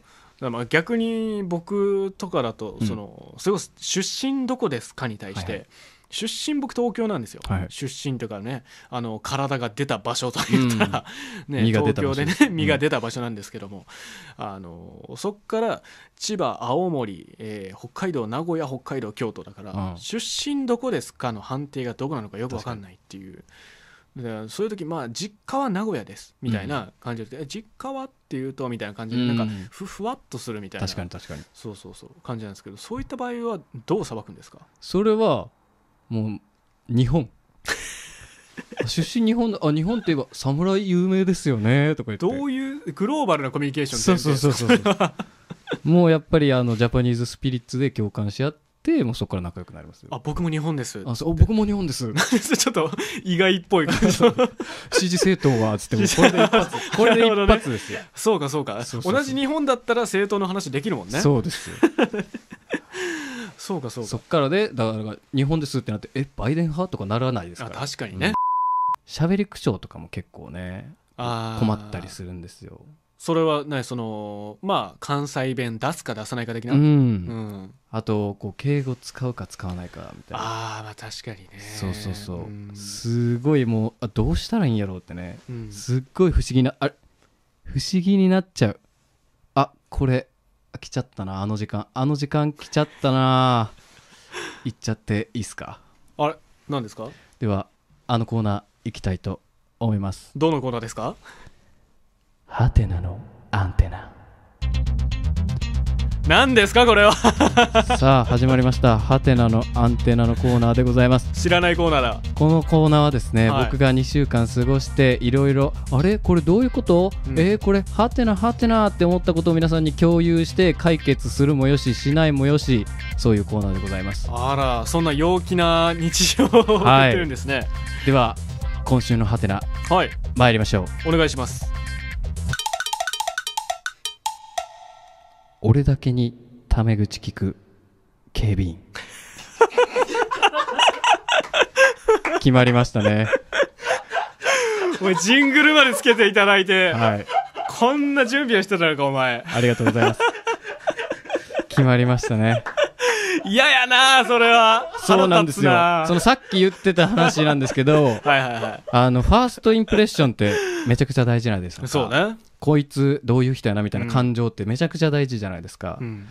S1: まあ逆に僕とかだと
S2: うん。
S1: その、それこそ出身どこですかに対して、出身僕東京なんですよ、
S2: はい。
S1: 出身というかねあの体が出た場所といったら、(laughs) ね、
S2: 身が出
S1: 東京でね身が出た場所なんですけども、あのそっから千葉青森、えー北海道名古屋北海道京都だから、
S2: うん。
S1: 出身どこですかの判定がどこなのかよく分かんないっていう。でそういう時まあ実家は名古屋ですみたいな感じで、え実家はっていうとみたいな感じでなんか
S2: うん
S1: ふふわっとするみたいな。
S2: 確かに確かに。
S1: そうそうそう感じなんですけどそういった場合はどう裁くんですか？
S2: それはもう日本。あ (laughs) 出身日本だあ日本って言えば侍有名ですよねとか言って。
S1: どういうグローバルなコミュニケーション
S2: そうそうそうそう (laughs) もうやっぱりあのジャパニーズスピリッツで共感し合ってもうそこから仲良くなりますよ。
S1: あ僕も日本です。
S2: あそう僕も日本です。(laughs)
S1: ちょっと意外っぽい感じ
S2: 支持政党はつってもこれで一発これで一発ですよ、
S1: そうかそうか。
S2: そうそうそう。
S1: 同じ日本だったら政党の話できるもんね。
S2: そうですよ
S1: そうかそうか。
S2: そっからでだから日本ですってなってえバイデン派とかならないですか？
S1: あ
S2: ら
S1: 確かにね、
S2: 喋り口調とかも結構ね困ったりするんですよ。
S1: それはねそのまあ関西弁出すか出さないか的な、
S2: う
S1: うん。
S2: んあとこう敬語使うか使わないかみたいな。
S1: ああまあ確かにね。
S2: そうそうそう、
S1: ん。
S2: すごいもうあどうしたらいいんやろうってね。
S1: うん。
S2: すっごい不思議なあれ不思議になっちゃう。あこれ。あ来ちゃったな。あの時間。あの時間来ちゃったな。行っちゃっていいっすか？
S1: あれ？何ですか？
S2: ではあのコーナー行きたいと思います。
S1: どのコーナーですか？
S2: ハテナのアンテナ
S1: 何ですかこれは。(laughs)
S2: さあ始まりました。ハテナのアンテナのコーナーでございます。
S1: 知らないコーナーだ。
S2: このコーナーはですね、
S1: はい。
S2: 僕が2週間過ごしていろいろあれ？これどういうこと、
S1: うん。
S2: えーこれハテナハテナって思ったことを皆さんに共有して解決するもよししないもよしそういうコーナーでございます。
S1: あらそんな陽気な日常を送ってるんですね。
S2: では今週のハテナ
S1: はい、
S2: 参りましょう。
S1: お願いします
S2: 俺だけにタメ口聞く警備員。(laughs) 決まりましたね。
S1: おいジングルまでつけていただいて、
S2: はい。
S1: こんな準備をしてたのかお前。
S2: ありがとうございます。決まりましたね。
S1: 嫌やなそれは。
S2: そうなんですよ。そのさっき言ってた話なんですけど (laughs)
S1: はいはいは
S2: あのファーストインプレッションってめちゃくちゃ大事ないです
S1: そうね
S2: こいつどういう人やなみたいな感情ってめちゃくちゃ大事じゃないですか、
S1: うん。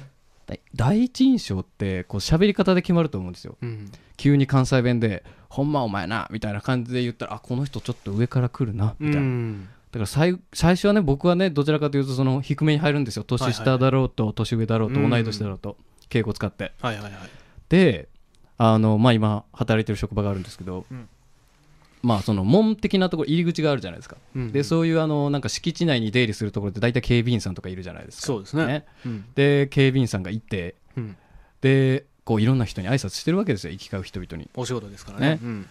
S2: だ第一印象ってこう喋り方で決まると思うんですよ。
S1: うん。
S2: 急に関西弁で「ほんまお前な」みたいな感じで言ったらあこの人ちょっと上から来るなみたいな、
S1: うん
S2: だから最最初はね僕はねどちらかというとその低めに入るんですよ。年下だろうと年上だろうと
S1: うん。
S2: 同い年だろうと敬語使って。
S1: はいはいはい。
S2: であのまあ今働いてる職場があるんですけど、
S1: うん
S2: まあその門的なところ入り口があるじゃないですか、
S1: うん
S2: でそういうあのなんか敷地内に出入りするところって大体警備員さんとかいるじゃないですか。
S1: そうですね。うん。
S2: で警備員さんがいて
S1: うん。
S2: でこういろんな人に挨拶してるわけですよ行き交う人々に。
S1: お仕事ですからね。
S2: ね。
S1: うん。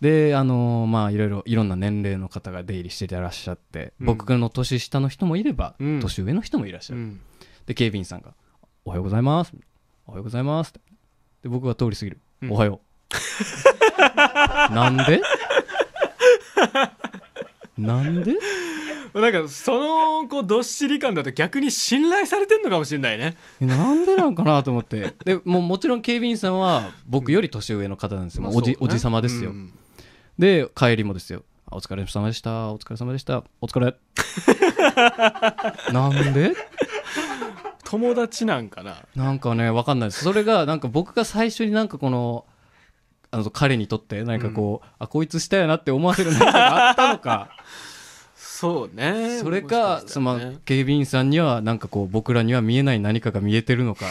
S2: であのーまあいろいろいろんな年齢の方が出入りしていらっしゃって、
S1: うん。
S2: 僕の年下の人もいれば、
S1: うん。
S2: 年上の人もいらっしゃる、
S1: うん。
S2: で警備員さんが「おはようございます」「おはようございます」ってで僕が通り過ぎる「
S1: うん。
S2: おはよう」(laughs) なんで？なんで？
S1: なんかそのこうどっしり感だと逆に信頼されてんのかもしれないね。
S2: なんでなんかなと思って。(laughs) でもうもちろん警備員さんは僕より年上の方なんですよ、おじ
S1: ね。
S2: おじ様ですよ、
S1: うん
S2: で帰りもですよ。あお疲れ様でした。お疲れ様でした。お疲れ。(laughs) なんで？
S1: 友達なんかな。
S2: なんかね分かんないです。それがなんか僕が最初になんかこのあの彼にとって何かこう、あこいつしたやなって思わせる何かがあったのか。(laughs)
S1: そうね。
S2: それ
S1: も
S2: かその警備員さんにはなんかこう僕らには見えない何かが見えてるのか、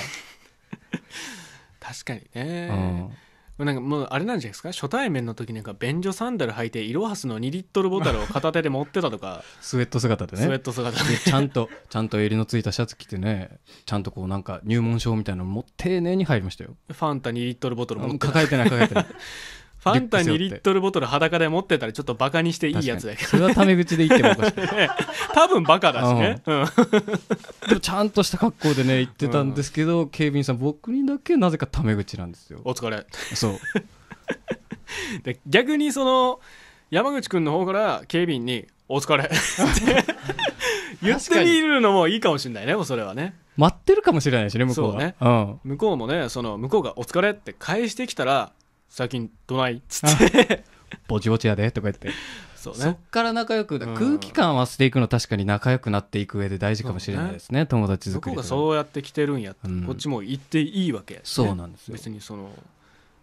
S1: 確かに
S2: う
S1: ね。
S2: ん、
S1: なんかもうあれなんじゃないですか？初対面の時なんか便所サンダル履いてイロハスの2リットルボトルを片手で持ってたとか。(laughs)
S2: スウェット姿で
S1: スウェッ
S2: ね
S1: ト姿で。
S2: でちゃんと (laughs) ちゃんと襟のついたシャツ着てねちゃんとこうなんか入門証みたいなのも丁寧に入りましたよ。
S1: ファンタ2リットルボトル持ってた。
S2: 抱えてない抱えてない (laughs)
S1: ファンタ2
S2: リュッ
S1: トルボトル裸で持ってたらちょっとバカにしていいやつだけ
S2: 確かに。それはタメ口で言ってもおかしくない (laughs)
S1: 多分バカだしね、うん。
S2: でもちゃんとした格好でね行ってたんですけど、警備員さん僕にだけなぜかタメ口なんですよ。
S1: お疲れ。
S2: そう。(laughs)
S1: で逆にその山口君の方から警備員に「お疲れ」っ (laughs) て言ってみるのもいいかもしれないねそれはね。
S2: 待ってるかもしれないしね向こうは。
S1: そうね。
S2: うん。
S1: 向こうもねその向こうが「お疲れ」って返してきたら「最近どない?」っつって。
S2: ぼちぼちやでとか言って。そっ
S1: そうね
S2: から仲良く、
S1: うん。
S2: 空気感合わせていくの確かに仲良くなっていく上で大事かもしれないですね友達作りとか。
S1: そうやって来てるんやったら、
S2: うん。
S1: こっちも言っていいわけ、ね。
S2: そうなんですよ。
S1: 別にその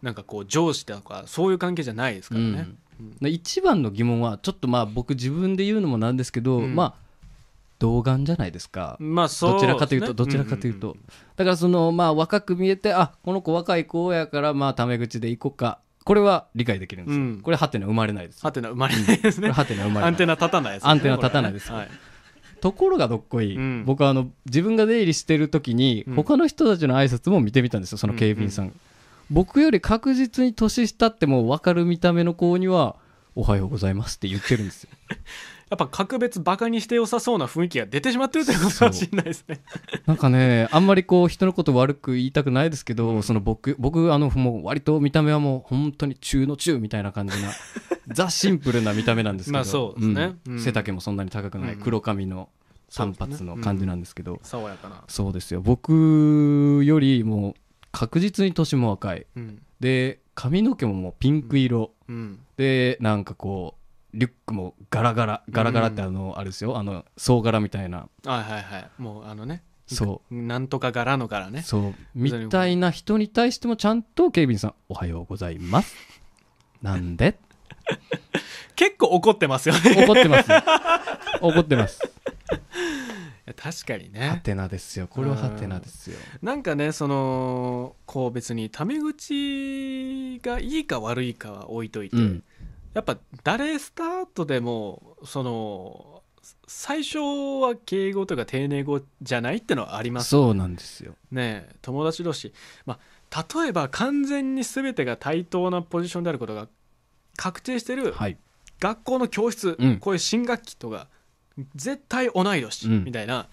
S1: なんかこう上司とかそういう関係じゃないですからね、うん。
S2: で一番の疑問はちょっとまあ僕自分で言うのもなんですけど、
S1: うん。
S2: まあ童顔じゃないですか。
S1: まあそう
S2: どちらかというとどちらかというと。だからそのまあ若く見えてあこの子若い子やからまあタメ口でいこうか。これは理解できるんですよ、
S1: うん。
S2: これハテナ生まれないです
S1: はてな生まれないですね、
S2: これハテナ生まれない。
S1: アンテナ立たないですね。
S2: アンテナ立たないです。
S1: これねはい。
S2: ところがどっこい、
S1: うん。
S2: 僕はあの自分が出入りしてる時に
S1: うん。
S2: 他の人たちの挨拶も見てみたんですよその警備員さん、僕より確実に年下ってもう分かる見た目の子には「おはようございます」って言ってるんですよ (laughs)
S1: やっぱ格別バカにして良さそうな雰囲気が出てしまってるということかもしれないですね。
S2: なんかねあんまりこう人のこと悪く言いたくないですけど、その僕僕あのもう割と見た目はもう本当に中の中みたいな感じな (laughs) ザ・シンプルな見た目なんですけど。
S1: まあそうですね。
S2: うん。
S1: うん。
S2: 背丈もそんなに高くない、
S1: うん。
S2: 黒髪の短
S1: そうですね
S2: 髪の感じなんですけど、
S1: 爽やかな、
S2: そうですよ。僕よりもう確実に年も若い。
S1: うん。
S2: で髪の毛ももうピンク色、
S1: うん、
S2: でなんかこうリュックもガラガラガラガラってあの、あれですよ。あの総柄みたいな。
S1: はいはいはい。もうあのね。
S2: そう。
S1: なんとか柄の柄ね。
S2: そう。みたいな人に対してもちゃんと警備員さん「おはようございます」なんで？(laughs)
S1: 結構怒ってますよね。
S2: 怒ってます。よ (laughs) 怒ってます。
S1: 確かに
S2: ハ
S1: ね
S2: テナですよ。これはハテナですよ。
S1: なんかねそのこう別にタメ口がいいか悪いかは置いといて、
S2: うん
S1: やっぱ誰スタートでもその最初は敬語とか丁寧語じゃないってのはあります。
S2: そうなんですよ。
S1: ね友達同士、まあ、例えば完全に全てが対等なポジションであることが確定してる
S2: はい。
S1: 学校の教室、
S2: うん。
S1: こういう新学期とか絶対同い年
S2: うん。
S1: みたいな、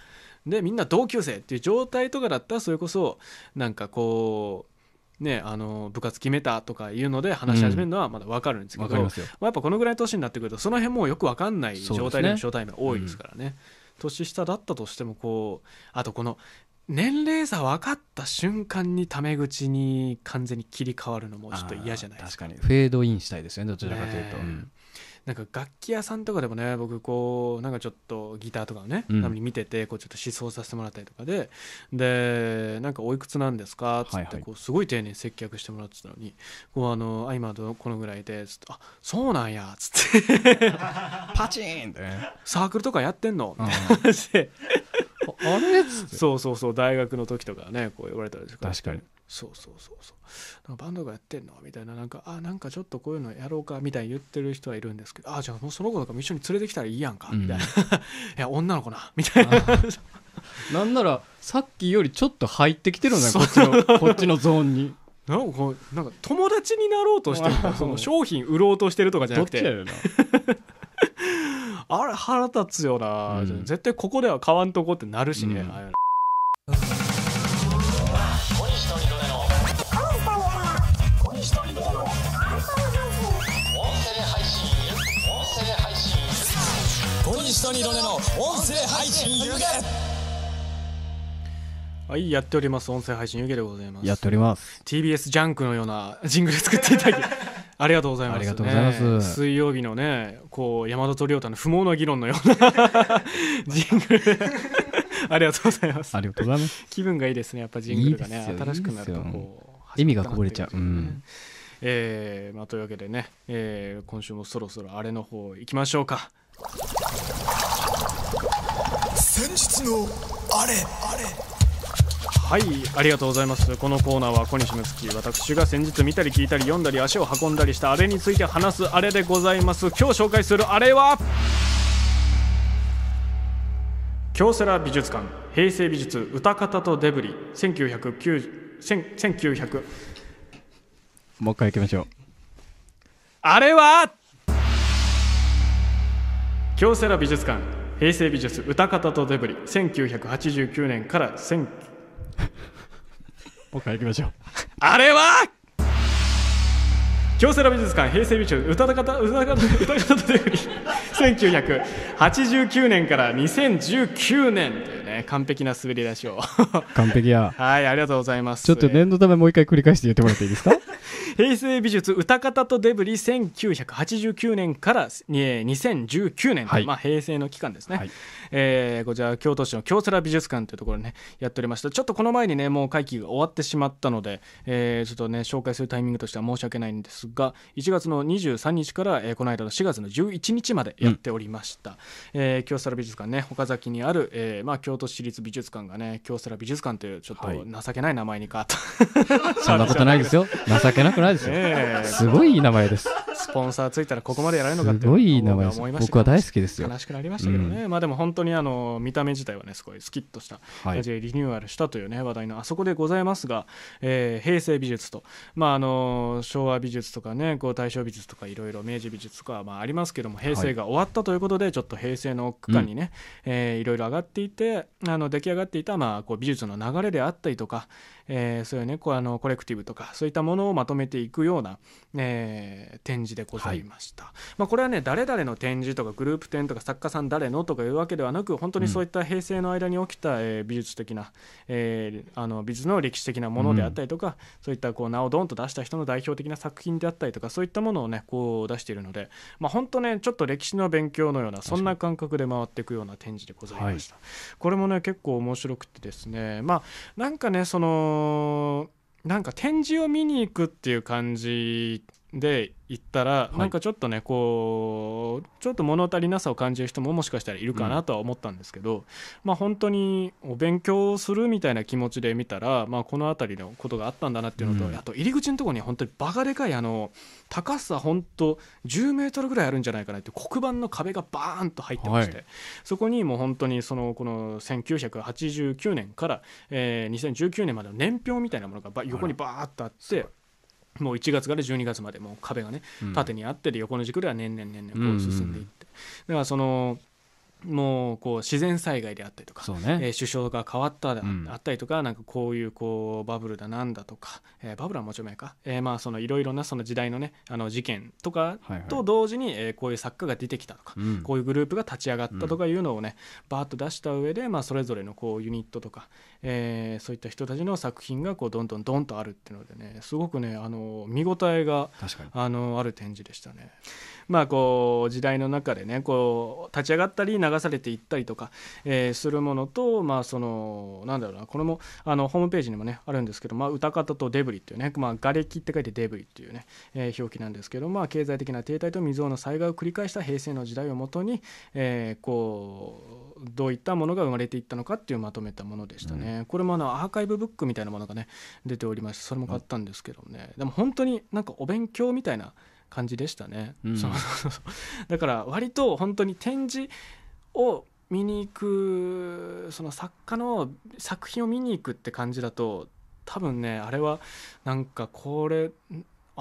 S1: でみんな同級生っていう状態とかだったらそれこそなんかこうねあの部活決めたとかいうので話し始めるのはまだ分かるんですけど、
S2: わかりま
S1: あ、やっぱこのぐらいの年になってくるとその辺もよく分かんない状態での初対面多いですからね。年下だったとしてもこうあとこの年齢差分かった瞬間にタメ口に完全に切り替わるのもちょっと嫌じゃないですか。
S2: 確かに。フェードインしたいですよねどちらかというと、
S1: ねえ。
S2: うん
S1: なんか楽器屋さんとかでもね僕こうなんかちょっとギターとかをね、
S2: うん。
S1: 見ててこうちょっと試奏させてもらったりとかででなんかおいくつなんですか？っつってこうすごい丁寧に接客してもらってたのにこうあのあ今どのこのぐらいで？つってあそうなんや。つって。(laughs)
S2: パチーンってね。
S1: サークルとかやってんの？み
S2: うん。
S1: たいな話で。
S2: ああれ？っつって。
S1: そうそうそう大学の時とかねこう言われたりとか
S2: 確かに
S1: そうそうそうそう。なんかバンドがやってんの？みたいななんかあなんかちょっとこういうのやろうかみたいに言ってる人はいるんですけどあじゃあもうその子とかも一緒に連れてきたらいいやんか、
S2: うん。
S1: みたいな。(laughs) いや女の子な。みたいな。
S2: なんならさっきよりちょっと入ってきてるのねこっちのこっちのゾーンに。
S1: なんかこうなんか友達になろうとしてる。その商品売ろうとしてるとかじゃ
S2: ど
S1: なくて。
S2: っちやよな。(laughs)
S1: あれ腹立つよな、
S2: うん。
S1: 絶対ここでは買わんとこってなるしね、
S2: うん
S1: はいやっております。音声配信湯気でございます。
S2: やっております。
S1: TBS ジャンクのような (laughs) ジングル作っていただき (laughs) ありがとうございます、
S2: ありがとうございます。
S1: ね水曜日のねこう山田と亮太の不毛な議論のような (laughs) ジングル。ありがとうございます。
S2: ありがとうございます。
S1: 気分がいいですねやっぱジングルがね。
S2: いい
S1: 新しくなるとこう
S2: 意味がこぼれちゃう。うん。
S1: えーまあ、というわけでね、えー今週もそろそろあれの方行きましょうか
S3: 先日のあれ。あれ
S1: はいありがとうございます。このコーナーは小西睦月。私が先日見たり聞いたり読んだり足を運んだりしたあれについて話すあれでございます。今日紹介するあれは？京セラ美術館平成美術歌方とデブリ。1990 1900
S2: もう一回行きましょう。
S1: あれは？京セラ美術館平成美術歌方とデブリ1989年から1000 (laughs)
S2: もう一回行きましょう。
S1: あれは？京セラ美術館平成美術歌方歌方歌方とデブリ。1989年から2019年というね完璧な滑り出しを。
S2: 完璧や。
S1: はいありがとうございます。
S2: ちょっと念のためもう一回繰り返して言ってもらっていいですか？
S1: 平成美術歌方とデブリ1989年からえー2019年と、
S2: はい。
S1: まあ、平成の期間ですね、
S2: はい
S1: えーこちら京都市の京セラ美術館というところでねやっておりましたちょっとこの前にねもう会期が終わってしまったので、えーちょっとね紹介するタイミングとしては申し訳ないんですが1月の23日から、えーこの間の4月の11日までやっておりました、えー京セラ美術館ね岡崎にある、えーまあ、京都市立美術館がね京セラ美術館というちょっ
S2: はい。
S1: と情けない名前に変わった、(laughs)
S2: そんなことないですよ。情けなくないですよ。(laughs)
S1: えー。
S2: すごいいい名前です
S1: スポンサーついたらここまでやられるのかって
S2: すごい名前です。
S1: 思いました
S2: 僕は大好きですよ。
S1: 悲しくなりましたけどね、まあでも本当にあの見た目自体はねすごいスキッとした
S2: はい。
S1: 感じでリニューアルしたというね話題のあそこでございますが、えー平成美術と、まあ、あの昭和美術とかねこう大正美術とかいろいろ明治美術とかまあありますけども平成が終わったということでちょっと平成の区間にね、えーいろいろ上がっていてあの出来上がっていたまあこう美術の流れであったりとか、えーそういうねこうあのコレクティブとかそういったものをまとめていくような、えー展示でございました、まあ、これはね誰々の展示とかグループ展とか作家さん誰のとかいうわけではなく本当にそういった平成の間に起きた、えー美術的な、えーあの美術の歴史的なものであったりとか、そういったこう名をドンと出した人の代表的な作品であったりとかそういったものをねこう出しているので、まあ、本当ねちょっと歴史の勉強のようなそんな感覚で回っていくような展示でございました、これもね結構面白くてですねまあなんかねそのなんか展示を見に行くっていう感じで行ったら、
S2: い
S1: なんかちょっとねこうちょっと物足りなさを感じる人ももしかしたらいるかなとは思ったんですけど、まあ本当にお勉強するみたいな気持ちで見たら、まあ、この辺りのことがあったんだなっていうのと、
S2: うん
S1: あと入り口のところに本当にバカでかいあの高さ本当10メートルぐらいあるんじゃないかなって黒板の壁がバーンと入ってまして、
S2: はい
S1: そこにもう本当にそのこの1989年から、えー2019年までの年表みたいなものがば横にバーっとあって。もう1月から12月までもう壁がね
S2: うん。
S1: 縦にあってで横の軸では年々年々こう進んでいって、だからそのもうこう自然災害であったりとか、
S2: ね。
S1: えー首相が変わっただ、
S2: うん。
S1: あったりとかなんかこういうこうバブルだなんだとか、えーバブルはもちろん前か、えーまあそのいろいろなその時代のねあの事件とか
S2: はいはい。
S1: と同時に、えーこういう作家が出てきたとか、
S2: うん。
S1: こういうグループが立ち上がったとかいうのをね、バーッと出した上で、まあ、それぞれのこうユニットとか、えーそういった人たちの作品がこうどんどんどんとあるっていうのでねすごくねあの見応えがあのある展示でしたね。まあこう時代の中でねこう立ち上がったり流されていったりとか、えーするものとまあそのなんだろうなこれもあのホームページにもねあるんですけど、まあ、歌方とデブリっていうね、まあ、瓦礫って書いてデブリっていうね、えー表記なんですけど、まあ、経済的な停滞と未曾有の災害を繰り返した平成の時代をもとに、えーこうどういったものが生まれていったのかっていうまとめたものでしたね。これもあのアーカイブブックみたいなものがね出ておりましてそれも買ったんですけどね、でも本当になんかお勉強みたいな感じでしたね。
S2: うん。
S1: そうそうそうだから割と本当に展示を見に行くその作家の作品を見に行くって感じだと多分ねあれはなんかこれ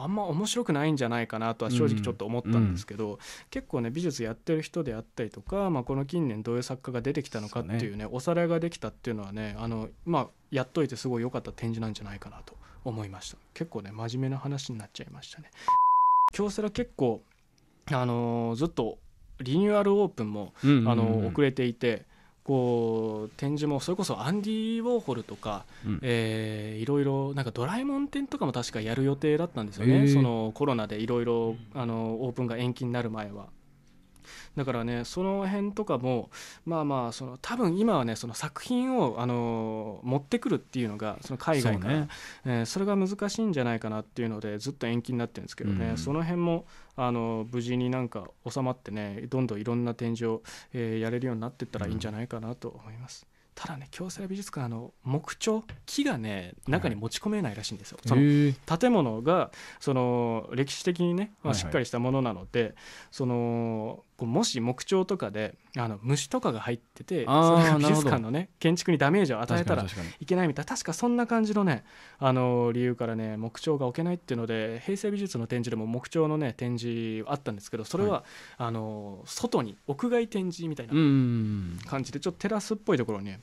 S1: あんま面白くないんじゃないかなとは正直ちょっと思ったんですけど、結構ね美術やってる人であったりとか、まあ、この近年どういう作家が出てきたのかっていうねおさらいができたっていうのはねあの、まあ、やっといてすごい良かった展示なんじゃないかなと思いました。結構ね真面目な話になっちゃいましたね。京セラ結構あのーずっとリニューアルオープンも
S2: うんうんうん
S1: あの遅れていてこう展示もそれこそアンディ・ウォーホルとか、
S2: うん。
S1: えーいろいろなんかドラえもん展とかも確かやる予定だったんですよね、そのコロナでいろいろあのオープンが延期になる前は。だからねその辺とかもまあまあその多分今はねその作品をあの持ってくるっていうのがその海外から
S2: そうね。
S1: えーそれが難しいんじゃないかなっていうのでずっと延期になってるんですけどね、
S2: うん。
S1: その辺もあの無事になんか収まってねどんどんいろんな展示を、えーやれるようになっていったらいいんじゃないかなと思います。ただね京セラ美術館あの木彫木がね中に持ち込めないらしいんですよ、その
S2: へえ
S1: 建物がその歴史的にね、まあ、
S2: はいはい。
S1: しっかりしたものなので、そのこうもし木彫とかであの虫とかが入っててそれが美術館のね建築にダメージを与えたらいけないみたいな確かそんな感じのねあの理由からね木彫が置けないっていうので平成美術の展示でも木彫のね展示あったんですけどそれは、あの外に屋外展示みたいな感じでちょっとテラスっぽいところにね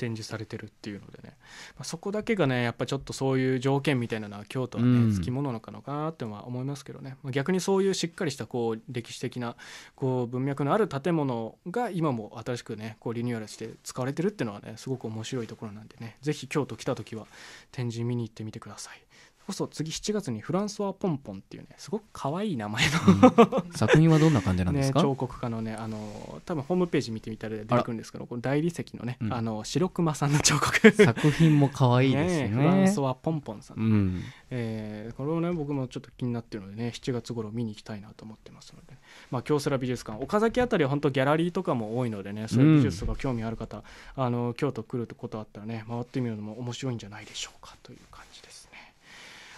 S1: 展示されてるっていうのでね、まあ、そこだけがねやっぱちょっとそういう条件みたいなのは京都はね、
S2: うん。
S1: つきものなのかなっては思いますけどね、まあ逆にそういうしっかりしたこう歴史的なこう文脈のある建物が今も新しくねこうリニューアルして使われてるっていうのはねすごく面白いところなんでね。ぜひ京都来た時は展示見に行ってみてください。こそ次7月にフランソワ・ポンポンっていうねすごく可愛い名前の。
S2: うん。作品はどんな感じなんです (laughs)
S1: ね、
S2: か、
S1: 彫刻家のねあの多分ホームページ見てみたら出てくるんですけどこれ大理石のね、
S2: うん。
S1: あの白熊さんの彫刻。
S2: 作品も可愛いですね。
S1: ねフランソワ・ポンポンさん、
S2: うん。
S1: えーこれをね僕もちょっと気になってるのでね7月頃見に行きたいなと思ってますので、まあ、京セラ美術館。岡崎あたりは本当ギャラリーとかも多いのでねそういう美術とか興味ある方、あの京都来ることあったらね回ってみるのも面白いんじゃないでしょうかという感じ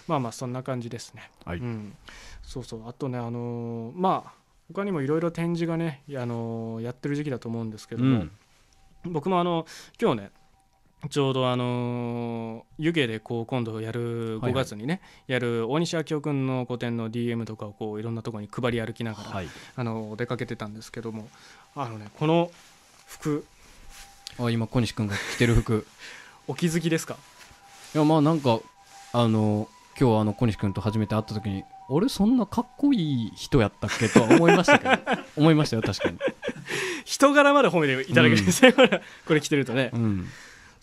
S1: まあまあそんな感じですね。
S2: はい。
S1: うん、そうそう。あとねあのーまあ他にもいろいろ展示がね、あのーやってる時期だと思うんですけども、
S2: うん。
S1: 僕もあの今日ねちょうどあのー湯気でこう今度やる5
S2: はいはい。
S1: 月にね、やる大西明夫君の個展の DM とかをこういろんなところに配り歩きながら、
S2: はい。
S1: あの出かけてたんですけども。あのねこの服。
S2: あ今小西君が着てる服。(laughs)
S1: お気づきですか？
S2: いやまあなんかあの今日あの小西君と初めて会った時に俺そんなかっこいい人やったっけとは思いましたけど。(laughs) 思いましたよ確かに、
S1: 人柄まで褒めていただけるん。ですね、これ着てるとね、
S2: うん、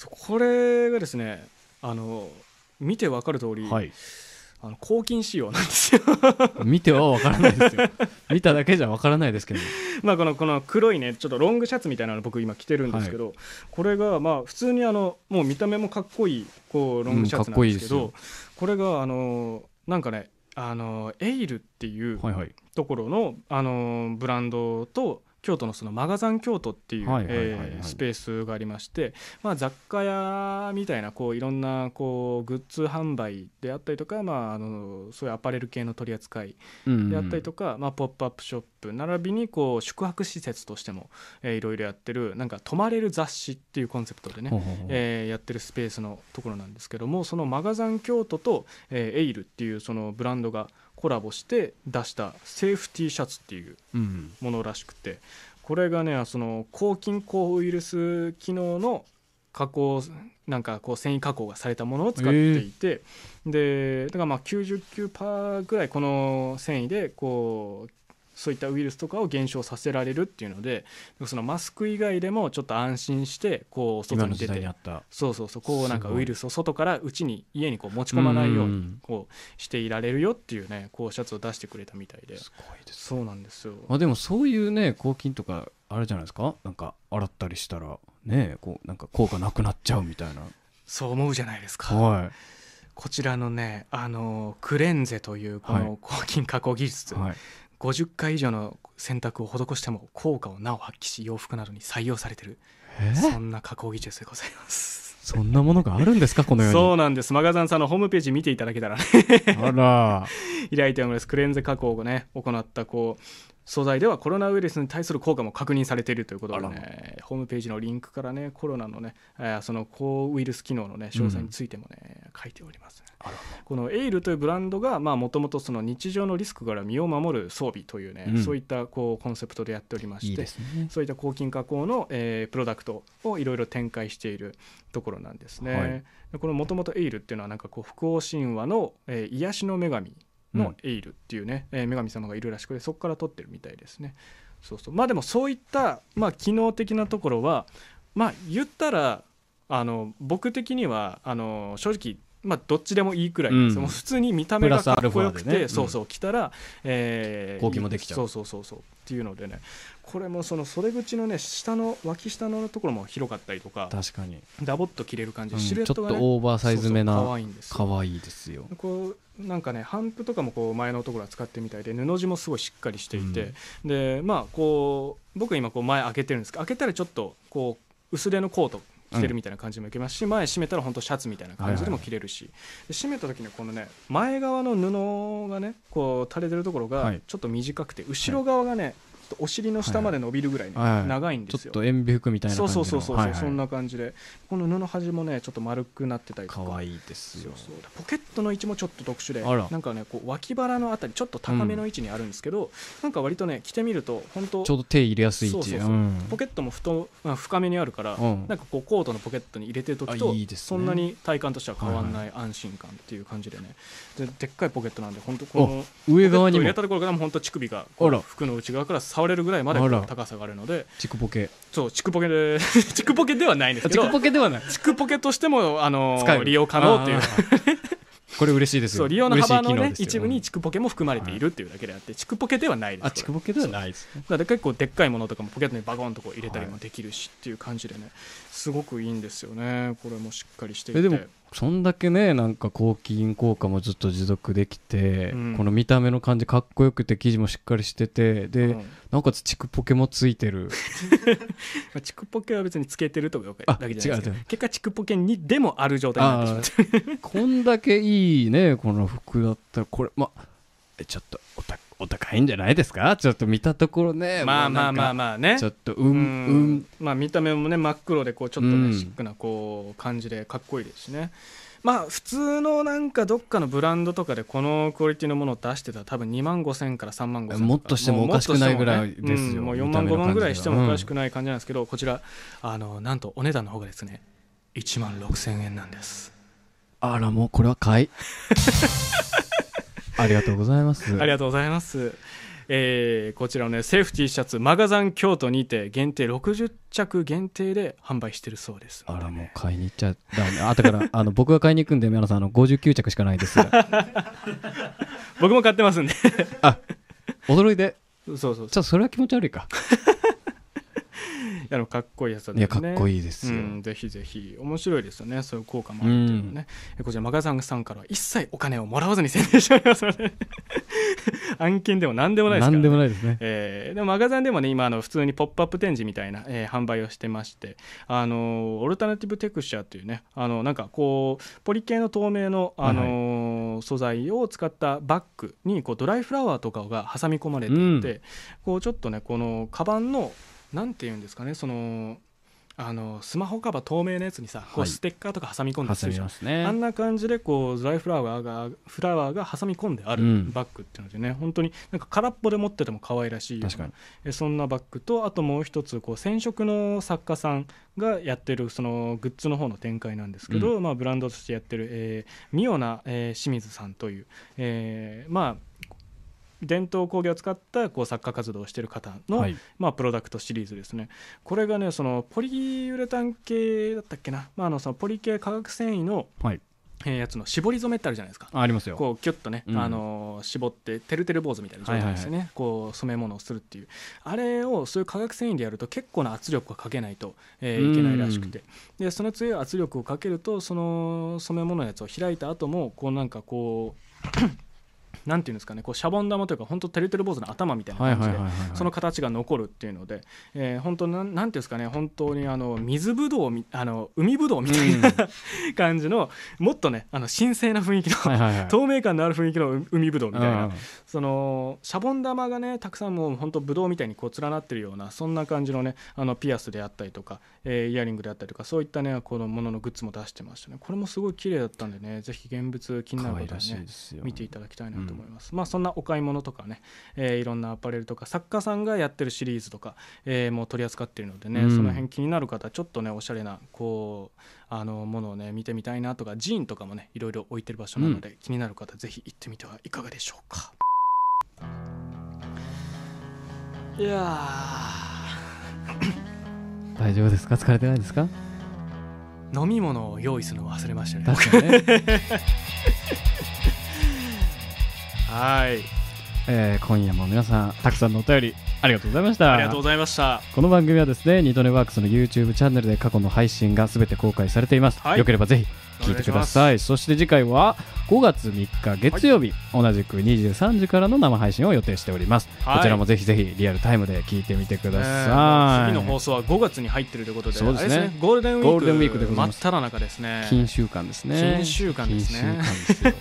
S1: これがですねあの見てわかる通り、
S2: はい。
S1: あの抗菌仕様なんですよ。(laughs)
S2: 見てはわからないですよ。(laughs) 見ただけじゃわからないですけど。
S1: まあこのこの黒いねちょっとロングシャツみたいなの僕今着てるんですけど、これがまあ普通にあのもう見た目もかっこいいこうロングシャツなんですけど、
S2: うん
S1: これがあのなんかねあのエイルっていう
S2: はいはい。
S1: ところのあのブランドと京都のそのマガザン京都っていうスペースがありまして、まあ、雑貨屋みたいなこういろんなこうグッズ販売であったりとか、まあ、あのそういうアパレル系の取り扱いであったりとか、まあ、ポップアップショップ並びにこう宿泊施設としても、えーいろいろやってるなんか泊まれる雑誌っていうコンセプトでね、
S2: ほ
S1: えーやってるスペースのところなんですけどもそのマガザン京都と、えーエイルっていうそのブランドがコラボして出したセーフティーシャツっていう
S2: うん。
S1: ものらしくてこれがねその抗菌抗ウイルス機能の加工なんかこう繊維加工がされたものを使っていて、でだからまあ99%ぐらいこの繊維でこうそういったウイルスとかを減少させられるっていうのでそのマスク以外でもちょっと安心してこう外に出てそうそうそうこうなんかウイルスを外から家に家にこう持ち込まないように
S2: うん。
S1: こうしていられるよっていうねこうシャツを出してくれたみたいで。す
S2: ごいです
S1: そうなんですよ。
S2: まあでもそういうね抗菌とかあるじゃないですか？なんか洗ったりしたらねこうなんか効果なくなっちゃうみたいな。
S1: そう思うじゃないですか。
S2: は
S1: こちらのねあのクレンゼというこ
S2: はい。
S1: の抗菌加工技術、
S2: いはい
S1: 50回以上の洗濯を施しても効果をなお発揮し洋服などに採用されてる。
S2: え？
S1: そんな加工技術でございます。
S2: そんなものがあるんですかこの世に？
S1: そうなんです。マガザンさんのホームページ見ていただけたらね。
S2: あら。(laughs)
S1: 開いております。クレンゼ加工をね行ったこう素材ではコロナウイルスに対する効果も確認されているということでねホームページのリンクからねコロナのね、えーその抗ウイルス機能のね詳細についてもね、書いておりますね。このエイルというブランドがもともとその日常のリスクから身を守る装備というね、
S2: うん。
S1: そういったこうコンセプトでやっておりまして
S2: ね。
S1: そういった抗菌加工の、えープロダクトをいろいろ展開しているところなんですね。
S2: はい。
S1: でこのもともとエイルっていうのはなんかこう北欧神話の、えー癒しの女神
S2: うん
S1: のエイルっていうね、えー女神様がいるらしくてそこから取ってるみたいですね。そうそう。まあでもそういった、まあ、機能的なところはまあ言ったらあの僕的にはあの正直まあ、どっちでもいいくらい。
S2: うん。
S1: もう普通に見た目がかっこよくて、
S2: ね
S1: そうそう着たら、えー
S2: 抗菌もできちゃう。
S1: そうそうそうそう。っていうのでねこれもその袖口のね下の脇下のところも広かったりとか
S2: 確かに、
S1: ダボっと着れる感じ、
S2: うん
S1: シルエットが、ね、
S2: ちょっとオーバーサイズめ
S1: そうそう可
S2: な
S1: 愛いんですよ。
S2: 可愛いですよ。
S1: こうなんかね帆布とかもこう前のところは使ってみたいで布地もすごいしっかりしていて、でまあこう僕今こう前開けてるんですけど開けたらちょっとこう薄手のコート着てるみたいな感じもいけますし、前締めたら本当シャツみたいな感じでも着れるし、で締めた時にこのね前側の布がねこう垂れてるところが
S2: はい。
S1: ちょっと短くて後ろ側がね、とお尻の下まで伸びるぐらいね、
S2: はいはい。
S1: 長いんですよ。
S2: ちょっと塩ビ服みたいな
S1: そう
S2: 感じの。
S1: そうそうそう、
S2: はいはい。
S1: そんな感じで。この布端もねちょっと丸くなってたりとか。
S2: 可愛いですよ。
S1: そうそう。ポケットの位置もちょっと特殊でなんかねこう脇腹のあたりちょっと高めの位置にあるんですけど、なんか割とね着てみると本当
S2: ちょうど手入れやすい位置
S1: そうそうそう。
S2: うん。
S1: ポケットも太あ深めにあるから、
S2: うん。
S1: なんかこうコートのポケットに入れてる時
S2: あ
S1: と
S2: いいですね。
S1: そんなに体感としては変わんない安心感っていう感じでね。ででっかいポケットなんで本当この
S2: 上側に
S1: 入れたところからも本当乳首が服の内側から触れるぐらいまで高さがあるので。
S2: チクポケ
S1: そうチクポケでチクポケではないんですけど。
S2: チクポケではない。
S1: チクポケとしてもあの利用可能っていう。
S2: これ嬉しいですよ。
S1: そう利用の幅のね一部にチクポケも含まれているっていうだけであってチクポケではないです。
S2: あチクポケではないですね。
S1: だから結構でっかいものとかもポケットにバコンとこう入れたりもできるしっていう感じでねすごくいいんですよね。これもしっかりしていて。
S2: えでもそんだけねなんか抗菌効果もずっと持続できて、
S1: うん。
S2: この見た目の感じかっこよくて生地もしっかりしててで、
S1: うん。
S2: なおかつチクポケもついてる。(laughs)
S1: まあチクポケは別につけてるとか
S2: あ
S1: だけじゃないですけ結果チクポケにでもある状態になってしまって
S2: こんだけいいねこの服だったらこれまえちょっとおたお高いんじゃないですか？ちょっと見たところね
S1: まあまあまあ
S2: あ
S1: まあね。
S2: ちょっとうん
S1: う
S2: うん
S1: ん。まあ見た目もね真っ黒でこうちょっとね、
S2: うん。
S1: シックなこう感じでかっこいいですしね。まあ普通のなんかどっかのブランドとかでこのクオリティのものを出してたら多分2万5千から3万5千
S2: もっとしてもおかしくないぐらいですよ。
S1: もう4
S2: 見た
S1: 万5
S2: 目の感じが
S1: 万ぐらいしてもおかしくない感じなんですけど、こちらあのなんとお値段の方がですね1万6千円なんです。
S2: あらもうこれは買い。(laughs) ありがとうございます。
S1: ありがとうございます。えーこちらのねセーフティーシャツマガザン京都にて限定60着限定で販売してるそうです。
S2: あらもう買いに行っちゃダメ。あだから (laughs) あの僕が買いに行くんで宮野さんあの59着しかないです。(laughs)
S1: 僕も買ってますんで。
S2: 驚いて。
S1: そうそうそう。
S2: ちょっとそれは気持ち悪いか (laughs)
S1: あのかっこいいやつだ
S2: いやかっこ
S1: い
S2: いいですよ、
S1: うん、ぜひぜひ面白いですよね。そういう効果もあるっていうのね、えこちらマガザンさんからは一切お金をもらわずに宣伝しておりますので案件でも何でもないですから、ね、
S2: なんでもないですね。
S1: えーでもマガザンでもね今あの普通にポップアップ展示みたいな、えー販売をしてましてあのオルタナティブテクスチャーっていうねあのなんかこうポリ系の透明の、あの素材を使ったバッグにこうドライフラワーとかが挟み込まれていて、こうちょっとねこのカバンのなんていうんですかねそのあのスマホカバー透明なやつにさ、こう
S2: はい。
S1: ステッカーとか挟み込んで
S2: 挟みますね。
S1: あんな感じでこうドライフラワーがフラワーが挟み込んである
S2: うん。
S1: バッグっていうのでね、本当になんか空っぽで持ってても可愛らしい
S2: 確かに。
S1: えそんなバッグとあともう一つこう染色の作家さんがやってるそのグッズの方の展開なんですけど、まあ、ブランドとしてやってる、えー、ミオナ、えー清水さんという、えーまあ伝統工芸を使ったこう作家活動をしている方の、
S2: はい。
S1: まあ、プロダクトシリーズですね。これがねそのポリウレタン系だったっけな、まあ、あのそのポリ系化学繊維の、
S2: はい。
S1: えーやつの絞り染めってあるじゃないですか。
S2: あありますよ。
S1: こうキュッとね、
S2: うん。
S1: あのー絞っててるてる坊主みたいな状態ですよね、こう染め物をするっていう。あれをそういう化学繊維でやると結構な圧力をかけないと、えーいけないらしくて。でその強い圧力をかけるとその染め物のやつを開いた後もこうなんかこうなんていうんですかねこうシャボン玉というか本当てるてる坊主の頭みたいな
S2: はい
S1: 感じで、その形が残るっていうので、えー本当なんなんていうんですかね本当にあの水ぶどうみあの海ぶどうみたいな、感じのもっとねあの神聖な雰囲気の、透明感のある雰囲気の海ぶどうみたいな、
S2: うん。
S1: そのシャボン玉がねたくさんもう本当ぶどうみたいにこう連なってるようなそんな感じのねあのピアスであったりとか、えーイヤリングであったりとかそういったねこのもののグッズも出してましたね。これもすごい綺麗だったんでねぜひ現物気になる方はね。見ていただきたいなと思います、まあそんなお買い物とかね、えーいろんなアパレルとか作家さんがやってるシリーズとか、えーもう取り扱っているのでね、
S2: うん。
S1: その辺気になる方ちょっとねおしゃれなこうあのものをね見てみたいなとかジーンとかもねいろいろ置いてる場所なので、気になる方ぜひ行ってみてはいかがでしょうか。いや (coughs)
S2: 大丈夫ですか？疲れてないですか？
S1: ー飲み物を用意するの忘れましたね、(laughs) はい。
S2: えー今夜も皆さんたくさんのお便りありがとうございました。
S1: ありがとうございました。
S2: この番組はですねニトネワークスの YouTube チャンネルで過去の配信がすべて公開されています、
S1: はい。
S2: よければぜひ聞いてください。そして次回は5月3日月曜日、同じく23時からの生配信を予定しております、
S1: はい。
S2: こちらもぜひぜひリアルタイムで聞いてみてくだ
S1: ね
S2: さい、
S1: 次の放送は5月に入ってるということで
S2: そうですね。
S1: あれゴールデンウィーク
S2: ゴールデンウィークで
S1: 真っ
S2: ます。
S1: 只中ですね。
S2: 金週間ですね。
S1: 金週間ですね。
S2: 金週間ですよ。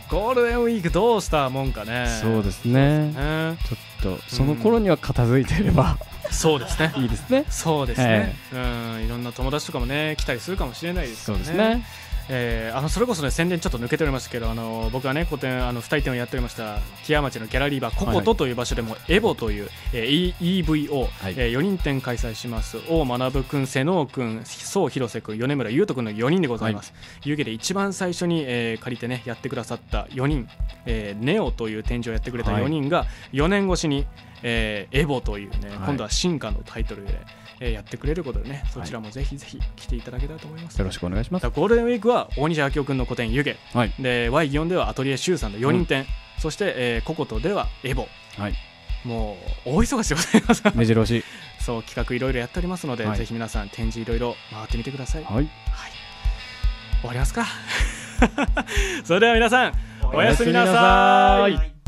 S2: (laughs)
S1: ゴールデンウィークどうしたもんかね。
S2: そうですね。
S1: ね。
S2: ちょっとその頃には片付いていれば、
S1: そうですね。
S2: いいですね。
S1: そうですね、うん。いろんな友達とかもね来たりするかもしれないですから
S2: そうですね
S1: えーあのそれこそね宣伝ちょっと抜けておりますけどあの僕はね個展あの二人展をやっておりました木屋町のギャラリーバーココトという場所でも、エボという、えー E- EVO、
S2: はい。
S1: えー4人展開催します。王学君瀬能君宋広瀬君米村優斗君の4人でございます、湯気で一番最初に、えー借りてねやってくださった4人、えーネオという展示をやってくれた4人が4年越しに、えーエボというね、
S2: はい。
S1: 今度は進化のタイトルで、えーやってくれることでねそちらもぜひぜひ来ていただけたらと思います、
S2: よろしくお願いします。
S1: ゴールデンウィークは大西明夫君の個展湯気。
S2: はい。
S1: で Y 祇園ではアトリエシュウさんの4人展、そして、えーココトではエボ。
S2: はい。
S1: もう大忙しでございます。
S2: 目白押し。(laughs)
S1: そう企画いろいろやっておりますので、
S2: はい。
S1: ぜひ皆さん展示いろいろ回ってみてください、はい、
S2: はい。
S1: 終わりますか？(laughs) それでは皆さんおやすみな
S2: さい